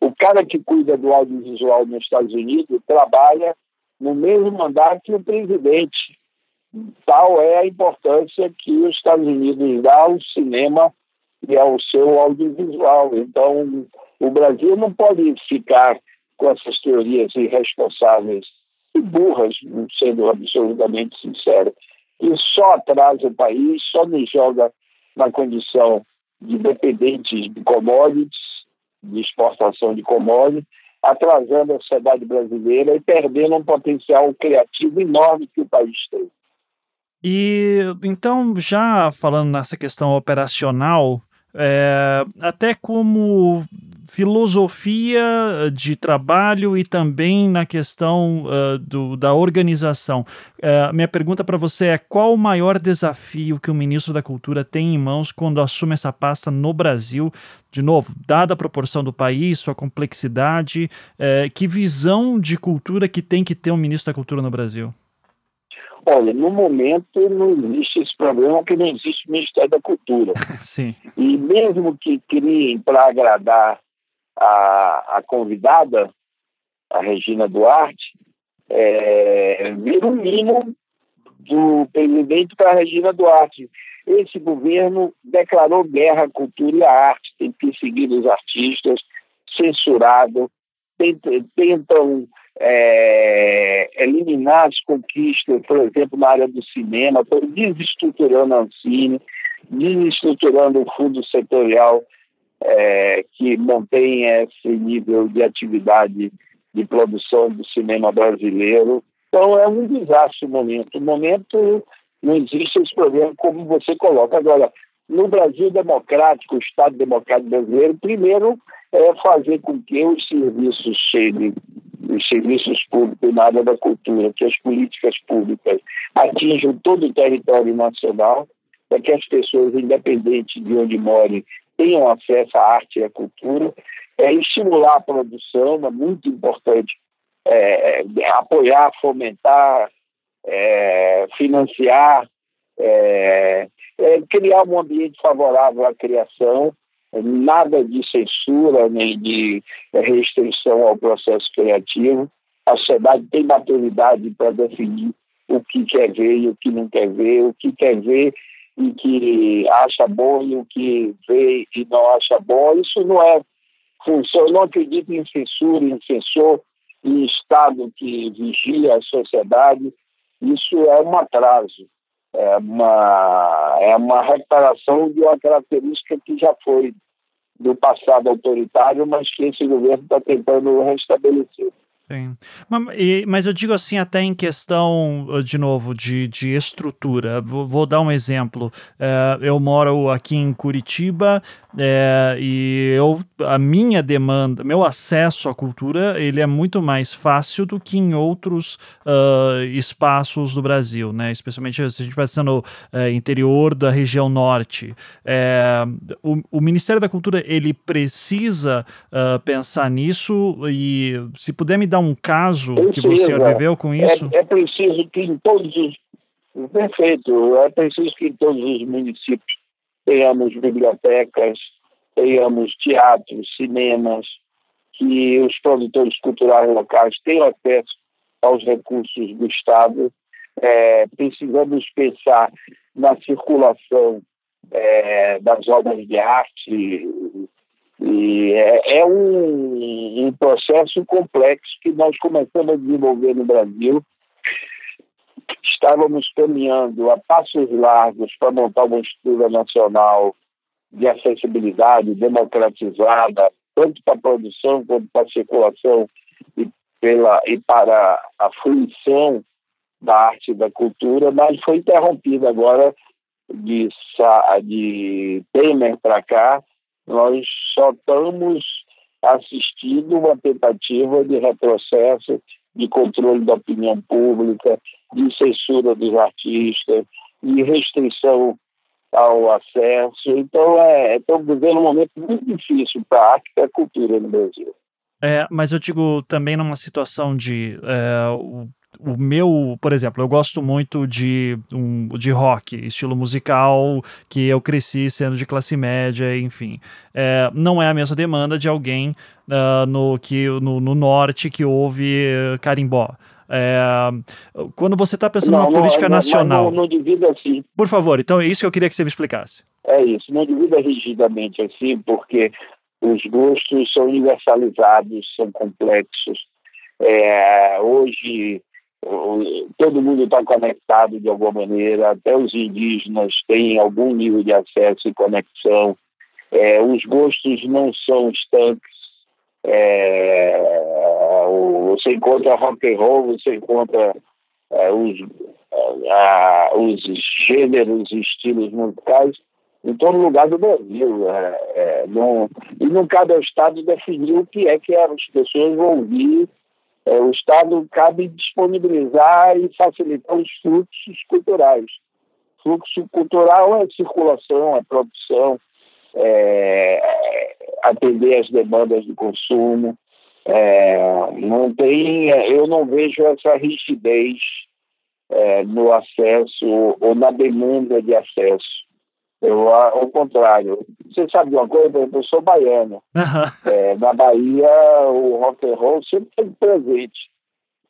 O cara que cuida do audiovisual nos Estados Unidos trabalha no mesmo mandato que o presidente. Tal é a importância que os Estados Unidos dá ao cinema e ao seu audiovisual. Então, o Brasil não pode ficar com essas teorias irresponsáveis e burras, sendo absolutamente sincero. E só atrasa o país, só nos joga na condição de dependentes de commodities, de exportação de commodities, atrasando a sociedade brasileira e perdendo um potencial criativo enorme que o país tem.
E então, já falando nessa questão operacional, é, até como filosofia de trabalho e também na questão uh, do, da organização. Uh, minha pergunta para você é: qual o maior desafio que o ministro da Cultura tem em mãos quando assume essa pasta no Brasil? De novo, dada a proporção do país, sua complexidade, uh, que visão de cultura que tem que ter um ministro da Cultura no Brasil?
Olha, no momento não existe esse problema, porque não existe o Ministério da Cultura.
Sim.
E mesmo que criem para agradar a, a convidada, a Regina Duarte, é, vira um mimo do presidente para a Regina Duarte. Esse governo declarou guerra à cultura e à arte, tem perseguido os artistas, censurado, tentam é, eliminar as conquistas, por exemplo, na área do cinema, desestruturando a Ancine, desestruturando o fundo setorial é, que mantém esse nível de atividade de produção do cinema brasileiro. Então é um desastre o momento. O momento não existe esse problema como você coloca. Agora, no Brasil democrático, o Estado democrático brasileiro, primeiro é fazer com que os serviços cheguem, os serviços públicos na área da cultura, que as políticas públicas atinjam todo o território nacional, para que as pessoas, independente de onde morem, tenham acesso à arte e à cultura, é estimular a produção, é muito importante é, é, apoiar, fomentar, é, financiar, é, é, criar um ambiente favorável à criação, nada de censura nem de restrição ao processo criativo. A sociedade tem maturidade para definir o que quer ver e o que não quer ver, o que quer ver e que acha bom e o que vê e não acha bom. Isso não é função. Eu não acredito em censura, em censor, em Estado que vigia a sociedade. Isso é um atraso é uma, é uma recuperação de uma característica que já foi do passado autoritário, mas que esse governo está tentando restabelecer.
Sim. Mas eu digo assim, até em questão, de novo, de, de estrutura. Vou, vou dar um exemplo. É, eu moro aqui em Curitiba é, e eu, a minha demanda, meu acesso à cultura, ele é muito mais fácil do que em outros uh, espaços do Brasil, né? Especialmente se a gente vai no uh, interior da região norte. É, o, o, Ministério da Cultura, ele precisa uh, pensar nisso e se puder me dar um caso Precisa. que você viveu com isso?
É, é preciso que em todos os... Perfeito. É preciso que em todos os municípios tenhamos bibliotecas, tenhamos teatros, cinemas, que os produtores culturais locais tenham acesso aos recursos do Estado. É, precisamos pensar na circulação é, das obras de arte. E é, é um, um processo complexo que nós começamos a desenvolver no Brasil estávamos caminhando a passos largos para montar uma estrutura nacional de acessibilidade democratizada, tanto para a produção quanto para a circulação e, pela, e para a fruição da arte e da cultura, mas foi interrompida agora de, de Temer para cá. Nós só estamos assistindo uma tentativa de retrocesso de controle da opinião pública, de censura dos artistas, de restrição ao acesso. Então, é, estamos vivendo um momento muito difícil para a arte e a cultura no Brasil.
É, mas eu digo também numa situação de é, o, o, meu, por exemplo, eu gosto muito de, um, de rock, estilo musical que eu cresci sendo de classe média, enfim. É, não é a mesma demanda de alguém uh, no, que, no, no norte que ouve carimbó. É, quando você está pensando
não,
numa política
não,
nacional.
Não, não divida assim.
Por favor, então é isso que eu queria que você me explicasse.
É isso, não divida rigidamente assim, porque os gostos são universalizados, são complexos. É, hoje todo mundo está conectado de alguma maneira, até os indígenas têm algum nível de acesso e conexão. É, os gostos não são estanques. É, você encontra rock and roll, você encontra é, os, a, os gêneros e estilos musicais em todo lugar do Brasil. É, é, não, e não cabe ao Estado definir o que é que as pessoas vão ouvir. É, o Estado cabe disponibilizar e facilitar os fluxos culturais. Fluxo cultural é circulação, é produção, é, atender as demandas do consumo. É, não tem, eu não vejo essa rigidez é, no acesso ou na demanda de acesso. Eu, ao contrário. Você sabe de uma coisa? Eu sou baiano. Uhum. É, na Bahia, o rock and roll sempre teve presente.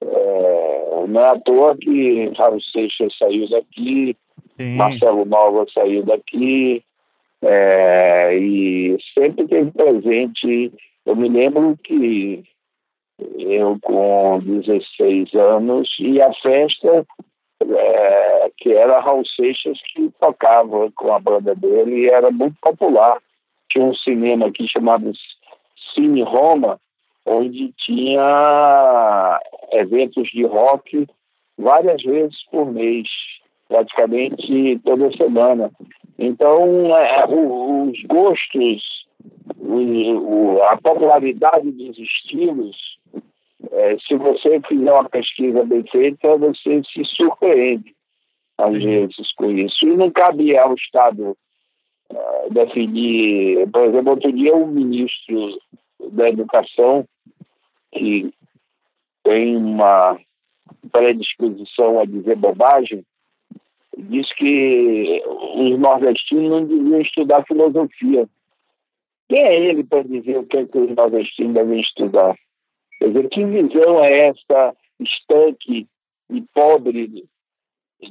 É, não é à toa que Raul Seixas saiu daqui, Sim. Marcelo Nova saiu daqui, é, e sempre teve presente. Eu me lembro que eu, com 16 anos, ia à festa é, que era Raul Seixas que tocava com a banda dele e era muito popular. Tinha um cinema aqui chamado Cine Roma, onde tinha eventos de rock várias vezes por mês, praticamente toda semana. Então, é, os gostos, o, a popularidade dos estilos é, se você fizer uma pesquisa bem feita, você se surpreende, às vezes, com isso. E não cabe ao Estado uh, definir. Por exemplo, outro dia, o ministro da Educação, que tem uma predisposição a dizer bobagem, disse que os nordestinos não deviam estudar filosofia. Quem é ele para dizer o que, é que os nordestinos devem estudar? Quer dizer, que visão é essa estanque e pobre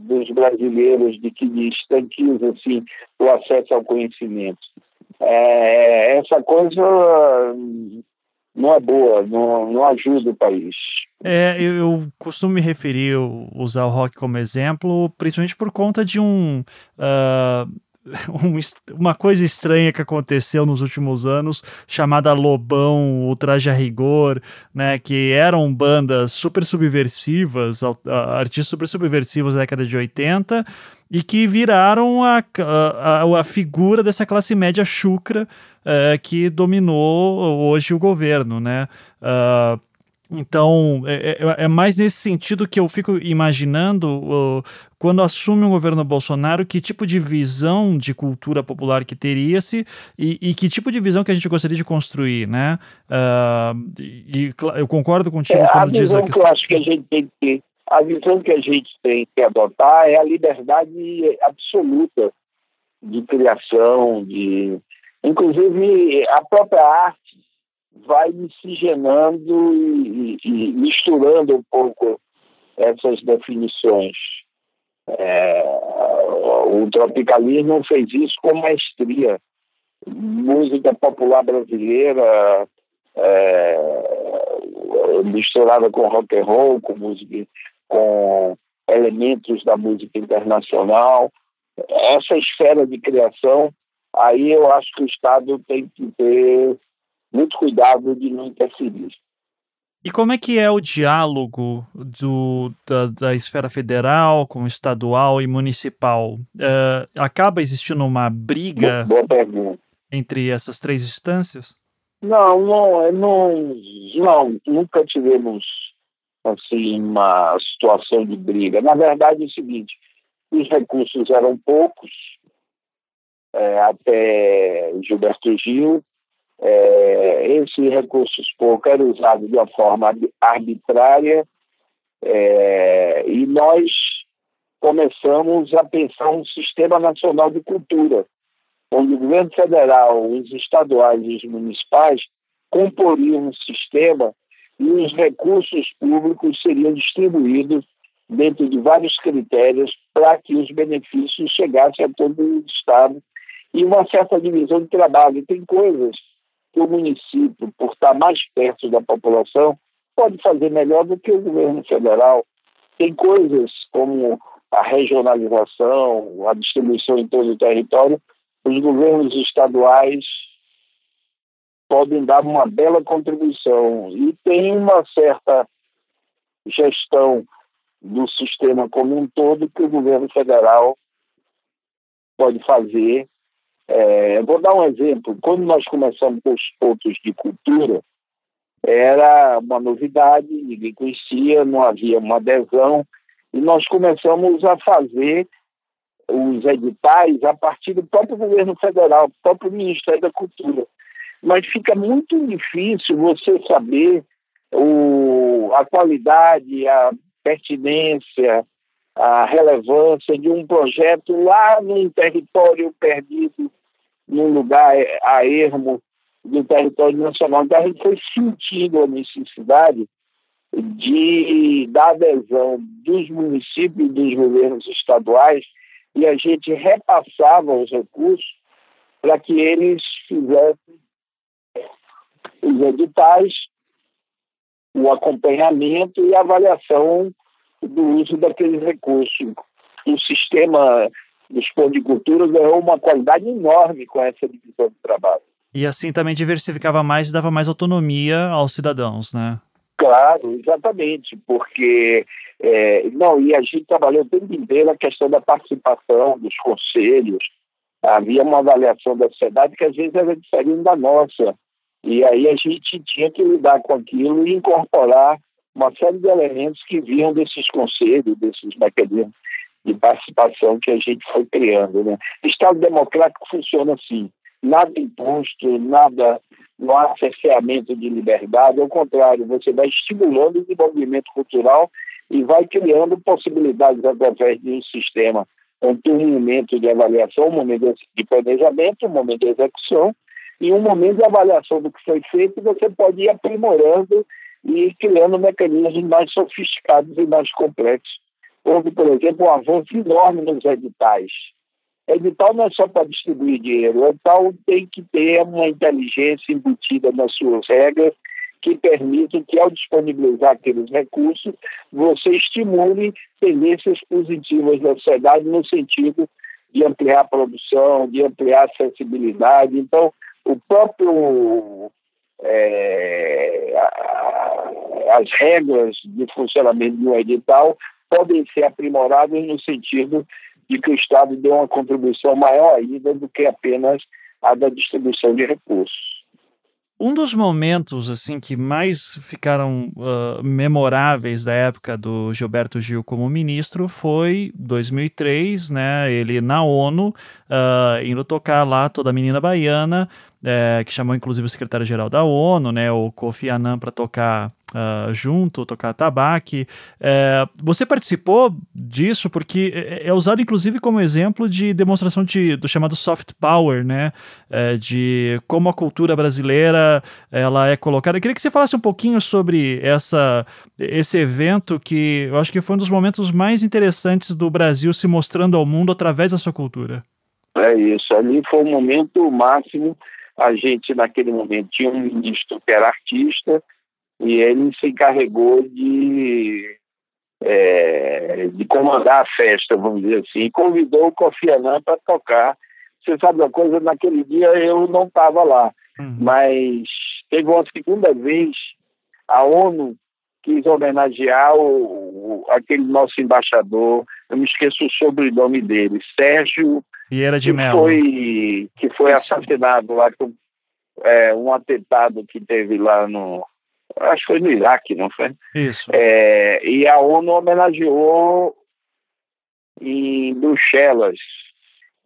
dos brasileiros de que estanquiza assim, o acesso ao conhecimento? É, essa coisa não é boa, não, não ajuda o país.
É, eu, eu, costumo me referir, usar o rock como exemplo, principalmente por conta de um. Uh, uma coisa estranha que aconteceu nos últimos anos, chamada Lobão, Ultraje a Rigor, né, que eram bandas super subversivas, artistas super subversivos da década de 80, e que viraram a, a, a figura dessa classe média chucra uh, que dominou hoje o governo, né? Uh, então, é, é, é, mais nesse sentido que eu fico imaginando uh, quando assume o governo Bolsonaro, que tipo de visão de cultura popular que teria-se e, e, que tipo de visão que a gente gostaria de construir, né? Uh, e, eu concordo contigo
é,
quando diz
a questão... que eu acho que a gente tem que a visão que a gente tem que adotar é a liberdade absoluta de criação, de inclusive a própria arte vai miscigenando e, e, misturando um pouco essas definições. É, o tropicalismo fez isso com maestria. Música popular brasileira é, misturada com rock and roll, com música, com elementos da música internacional. Essa esfera de criação, aí eu acho que o Estado tem que ter muito cuidado de não interferir.
E como é que é o diálogo do, da, da esfera federal com estadual e municipal? Uh, acaba existindo uma briga entre essas três instâncias?
Não, não, é, não, não, nunca tivemos assim uma situação de briga. Na verdade é o seguinte, os recursos eram poucos, é, até Gilberto Gil, é, esses recursos poucos eram usados de uma forma arbitrária é, e nós começamos a pensar um sistema nacional de cultura, onde o governo federal, os estaduais e os municipais comporiam um sistema e os recursos públicos seriam distribuídos dentro de vários critérios para que os benefícios chegassem a todo o Estado e uma certa divisão de trabalho. Tem coisas que o município, por estar mais perto da população, pode fazer melhor do que o governo federal. Tem coisas como a regionalização, a distribuição em todo o território, os governos estaduais podem dar uma bela contribuição. E tem uma certa gestão do sistema como um todo que o governo federal pode fazer. É, vou dar um exemplo. Quando nós começamos com os pontos de cultura, era uma novidade, ninguém conhecia, não havia uma adesão, e nós começamos a fazer os editais a partir do próprio governo federal, do próprio Ministério da Cultura. Mas fica muito difícil você saber o, a qualidade, a pertinência, a relevância de um projeto lá num território perdido, num lugar a ermo do território nacional. Então a gente foi sentindo a necessidade de da adesão dos municípios dos governos estaduais e a gente repassava os recursos para que eles fizessem os editais, o acompanhamento e a avaliação do uso daqueles recursos. O sistema dos pontos de cultura ganhou uma qualidade enorme com essa divisão de trabalho.
E assim também diversificava mais e dava mais autonomia aos cidadãos, né?
Claro, exatamente, porque é, não, e a gente trabalhou o tempo inteiro a questão da participação dos conselhos. Havia uma avaliação da sociedade que às vezes era diferente da nossa. E aí a gente tinha que lidar com aquilo e incorporar uma série de elementos que vinham desses conselhos, desses mecanismos de participação que a gente foi criando. Né? Estado democrático funciona assim: nada imposto, nada não há cerceamento de liberdade, ao contrário, você vai estimulando o desenvolvimento cultural e vai criando possibilidades através de um sistema onde um momento de avaliação, um momento de planejamento, um momento de execução e um momento de avaliação do que foi feito, você pode ir aprimorando e criando mecanismos mais sofisticados e mais complexos. Houve, por exemplo, um avanço enorme nos editais Edital não é só para distribuir dinheiro, edital tem que ter uma inteligência embutida nas suas regras que permitam que, ao disponibilizar aqueles recursos, você estimule tendências positivas da sociedade no sentido de ampliar a produção, de ampliar a acessibilidade. Então, o próprio é, as regras de funcionamento do edital podem ser aprimoradas no sentido de que o Estado dê uma contribuição maior ainda do que apenas a da distribuição de recursos.
Um dos momentos assim que mais ficaram uh, memoráveis da época do Gilberto Gil como ministro foi 2003, né? Ele na ONU uh, indo tocar lá toda a menina baiana, é, que chamou inclusive o secretário-geral da ONU, né? O Kofi Annan para tocar uh, junto, tocar tabaque. É, você participou disso porque é, é, usado inclusive como exemplo de demonstração de, do chamado soft power, né? É, de como a cultura brasileira ela é colocada. Eu queria que você falasse um pouquinho sobre essa, esse evento que eu acho que foi um dos momentos mais interessantes do Brasil se mostrando ao mundo através da sua cultura.
É isso, ali foi o momento máximo. A gente, naquele momento, tinha um ministro que era artista, e ele se encarregou de, é, de comandar a festa, vamos dizer assim, e convidou o Kofi Annan para tocar. Você sabe uma coisa, naquele dia eu não estava lá, uhum. mas teve uma segunda vez a ONU quis homenagear o, o, aquele nosso embaixador, eu me esqueço o sobrenome dele, Sérgio
Vieira de
Mello. Foi, que foi assassinado lá com é, um atentado que teve lá no, acho que foi no Iraque, não foi?
Isso.
É, e a ONU homenageou em Bruxelas.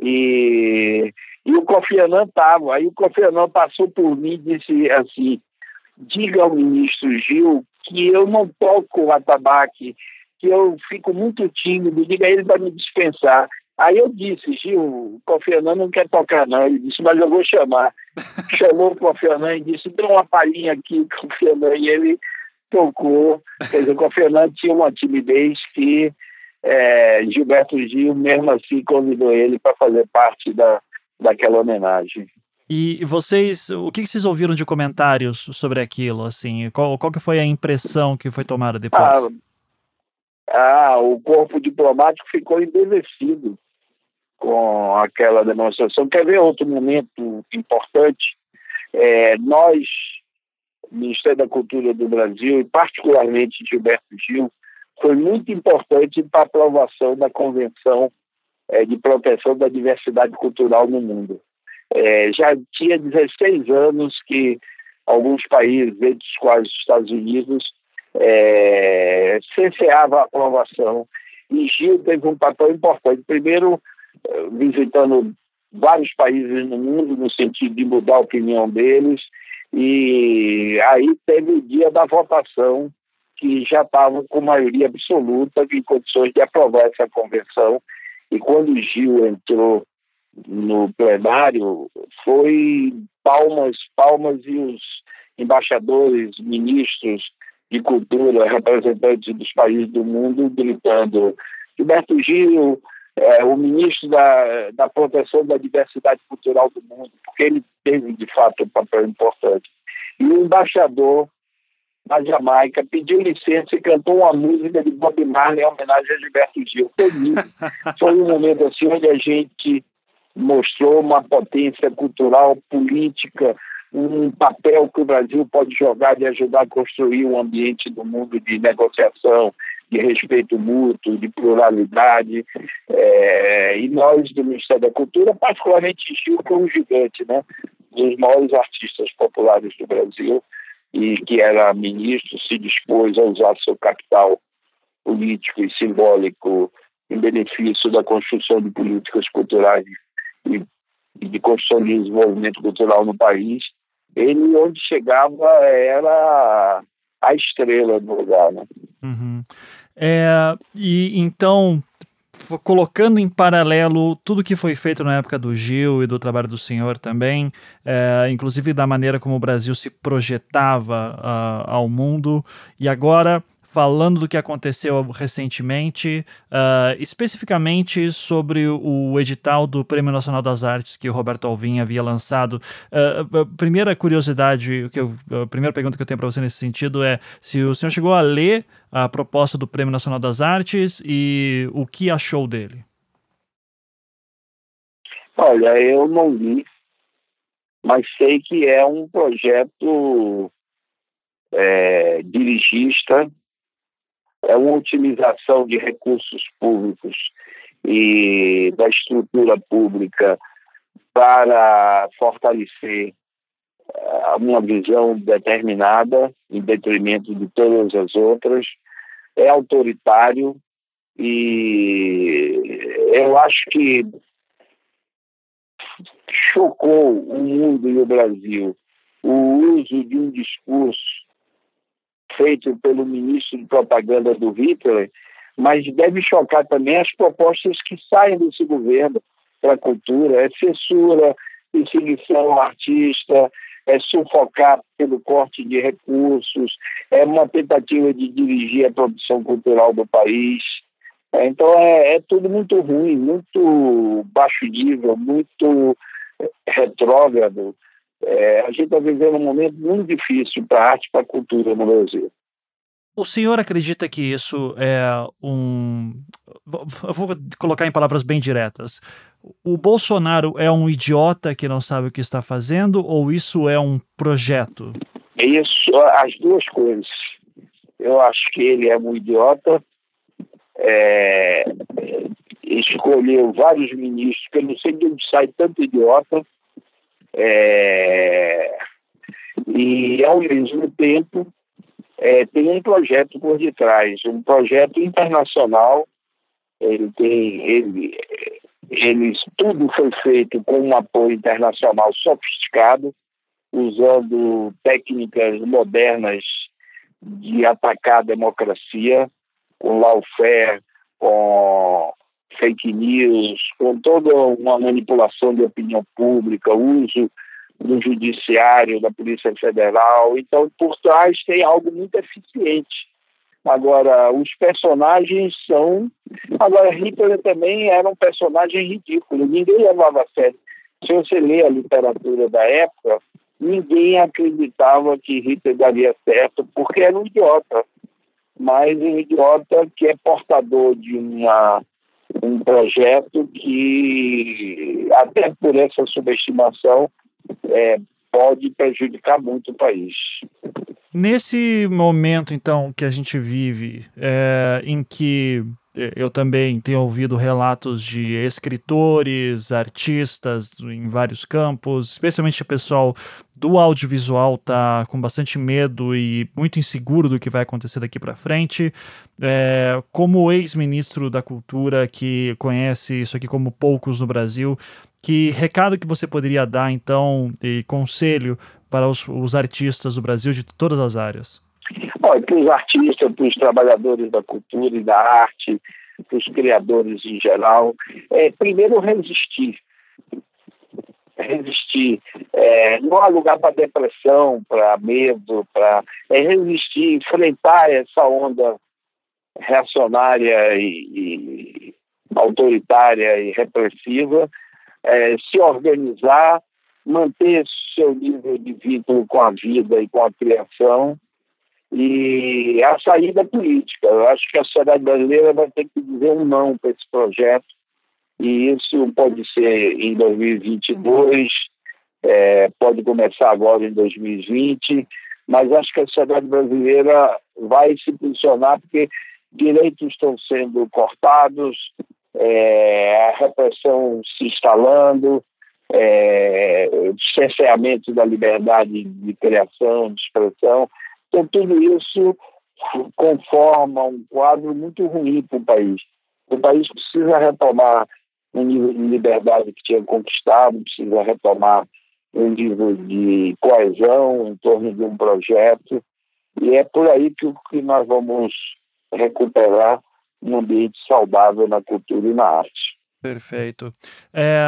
E, e o Kofi Annan estava. Aí o Kofi Annan passou por mim e disse assim: diga ao ministro Gil que eu não toco o atabaque, que eu fico muito tímido, diga ele para me dispensar. Aí eu disse, Gil, o Annan não quer tocar não. Ele disse, mas eu vou chamar. Chamou o Annan e disse, dê uma palhinha aqui, Annan. E ele tocou. Quer dizer, o Annan tinha uma timidez que é, Gilberto Gil, mesmo assim, convidou ele para fazer parte da, daquela homenagem.
E vocês, o que vocês ouviram de comentários sobre aquilo, assim? Qual, qual que foi a impressão que foi tomada depois?
Ah, ah, o corpo diplomático ficou embevecido com aquela demonstração. Quer ver outro momento importante? É, nós, Ministério da Cultura do Brasil, e particularmente Gilberto Gil, foi muito importante para a aprovação da Convenção é, de Proteção da Diversidade Cultural no Mundo. É, já tinha 16 anos que alguns países, entre os quais os Estados Unidos, é, a aprovação. E Gil teve um papel importante. Primeiro, eh, visitando vários países no mundo, no sentido de mudar a opinião deles. E aí teve o dia da votação, que já estavam com maioria absoluta em condições de aprovar essa convenção. E quando Gil entrou no plenário, foi palmas, palmas e os embaixadores, ministros de cultura, representantes dos países do mundo gritando Gilberto Gil, é, o ministro da, da proteção da diversidade cultural do mundo, porque ele teve de fato um papel importante. E o embaixador na Jamaica pediu licença e cantou uma música de Bob Marley em homenagem a Gilberto Gil. Foi. Foi um momento assim onde a gente mostrou uma potência cultural, política, um papel que o Brasil pode jogar de ajudar a construir um ambiente do mundo de negociação, de respeito mútuo, de pluralidade. É, e nós, do Ministério da Cultura, particularmente Gil, que é um gigante, né? dos maiores artistas populares do Brasil, e que era ministro, se dispôs a usar seu capital político e simbólico em benefício da construção de políticas culturais e, de construção de desenvolvimento cultural no país. Ele, onde chegava, era a estrela do lugar, né?
Uhum. É, e então, colocando em paralelo tudo que foi feito na época do Gil e do trabalho do senhor também, é, inclusive da maneira como o Brasil se projetava uh, ao mundo, e agora falando do que aconteceu recentemente, uh, especificamente sobre o edital do Prêmio Nacional das Artes que o Roberto Alvim havia lançado. Uh, a primeira curiosidade, que eu, a primeira pergunta que eu tenho para você nesse sentido é se o senhor chegou a ler a proposta do Prêmio Nacional das Artes e o que achou dele.
Olha, eu não li, mas sei que é um projeto é, dirigista é uma utilização de recursos públicos e da estrutura pública para fortalecer eh, uma visão determinada em detrimento de todas as outras, é autoritário e eu acho que chocou o mundo e o Brasil. O uso de um discurso feito pelo ministro de propaganda do Hitler, mas deve chocar também as propostas que saem desse governo para a cultura. É censura, perseguição ao artista, é sufocar pelo corte de recursos, é uma tentativa de dirigir a produção cultural do país. É, então é, é tudo muito ruim, muito baixo nível, muito retrógrado. É, a gente está vivendo um momento muito difícil para a arte e para a cultura no Brasil.
O senhor acredita que isso é um. Eu vou colocar em palavras bem diretas. O Bolsonaro é um idiota que não sabe o que está fazendo ou isso é um projeto?
Isso, as duas coisas. Eu acho que ele é um idiota. É, escolheu vários ministros, que eu não sei de onde sai tanto idiota. É, e, ao mesmo tempo, é, tem um projeto por detrás, um projeto internacional. Ele tem, ele, eles, tudo foi feito com um apoio internacional sofisticado, usando técnicas modernas de atacar a democracia, com lawfare, com fake news, com toda uma manipulação de opinião pública, uso do Judiciário, da Polícia Federal. Então, por trás tem algo muito eficiente. Agora, os personagens são. Agora, Hitler também era um personagem ridículo, ninguém levava a sério. Se você lê a literatura da época, ninguém acreditava que Hitler daria certo, porque era um idiota. mas um idiota que é portador de uma, um projeto que, até por essa subestimação, é, pode prejudicar muito o país.
Nesse momento, então, que a gente vive, é, em que eu também tenho ouvido relatos de escritores, artistas em vários campos, especialmente o pessoal do audiovisual tá com bastante medo e muito inseguro do que vai acontecer daqui para frente. É, como ex-ministro da Cultura que conhece isso aqui como poucos no Brasil, que recado que você poderia dar então e conselho para os, os artistas do Brasil de todas as áreas?
Olha, para os artistas, para os trabalhadores da cultura e da arte, para os criadores em geral, é, primeiro resistir. Resistir. É, não há lugar para depressão, para medo, para é resistir, enfrentar essa onda reacionária e, e autoritária e repressiva, é, se organizar, manter seu nível de vínculo com a vida e com a criação e a saída política. Eu acho que a sociedade brasileira vai ter que dizer um não para esse projeto e isso pode ser em 2022, é, pode começar agora em 2020, mas acho que a sociedade brasileira vai se posicionar porque direitos estão sendo cortados, é, a repressão se instalando, é, cerceamento da liberdade de criação, de expressão. Então, tudo isso conforma um quadro muito ruim para o país. O país precisa retomar um nível de liberdade que tinha conquistado, precisa retomar um nível de coesão em torno de um projeto, e é por aí que, que nós vamos recuperar um ambiente saudável na cultura e na arte.
Perfeito. É,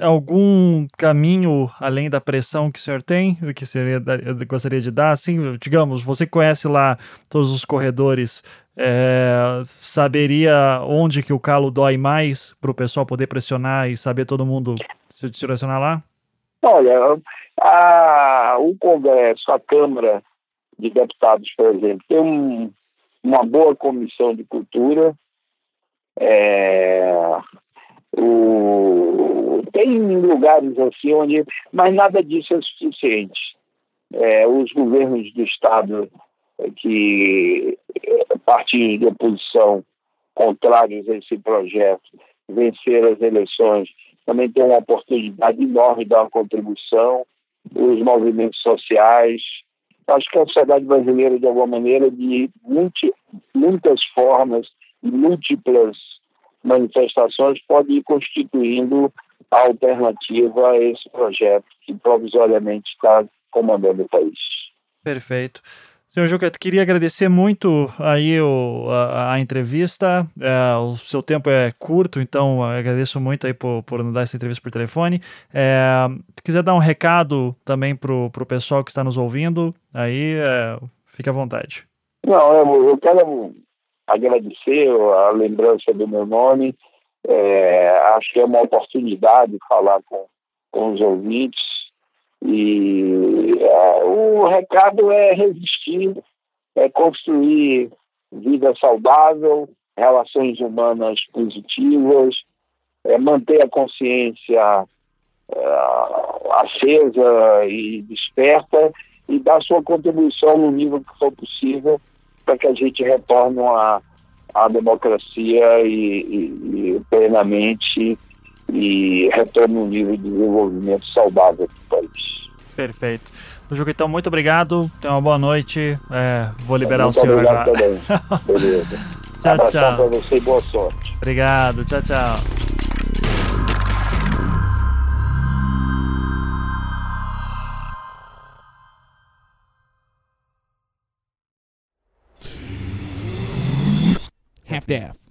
algum caminho além da pressão que o senhor tem, que seria, gostaria de dar? Assim, digamos, você conhece lá todos os corredores, é, saberia onde que o calo dói mais para o pessoal poder pressionar e saber todo mundo se direcionar lá?
Olha, a, o Congresso, a Câmara de Deputados, por exemplo, tem um, uma boa comissão de cultura, é, o, tem lugares assim onde. Mas nada disso é suficiente. É, os governos do Estado é, que é, partidos de oposição contrários a esse projeto venceram as eleições também tem uma oportunidade enorme de dar uma contribuição, os movimentos sociais. Acho que a sociedade brasileira, de alguma maneira, de muitas formas múltiplas manifestações pode ir constituindo alternativa a esse projeto que provisoriamente está comandando o país.
Perfeito. Senhor Juca, queria agradecer muito aí o, a, a entrevista. É, o seu tempo é curto, então agradeço muito aí por, por nos dar essa entrevista por telefone. É, se quiser dar um recado também para o pessoal que está nos ouvindo, aí é, fique à vontade.
Não, eu, eu quero agradecer a lembrança do meu nome. É, acho que é uma oportunidade falar com, com os ouvintes. E é, o recado é resistir, é construir vida saudável, relações humanas positivas, é manter a consciência é, acesa e desperta e dar sua contribuição no nível que for possível para que a gente retorne à, à democracia e, e, e, plenamente e retorne um nível de desenvolvimento saudável para o país.
Perfeito. Juca, então, muito obrigado. Tenha uma boa noite. É, vou liberar muito o senhor agora.
Também. Beleza.
tchau, tchau.
para você e boa sorte.
Obrigado. Tchau, tchau.
half daff.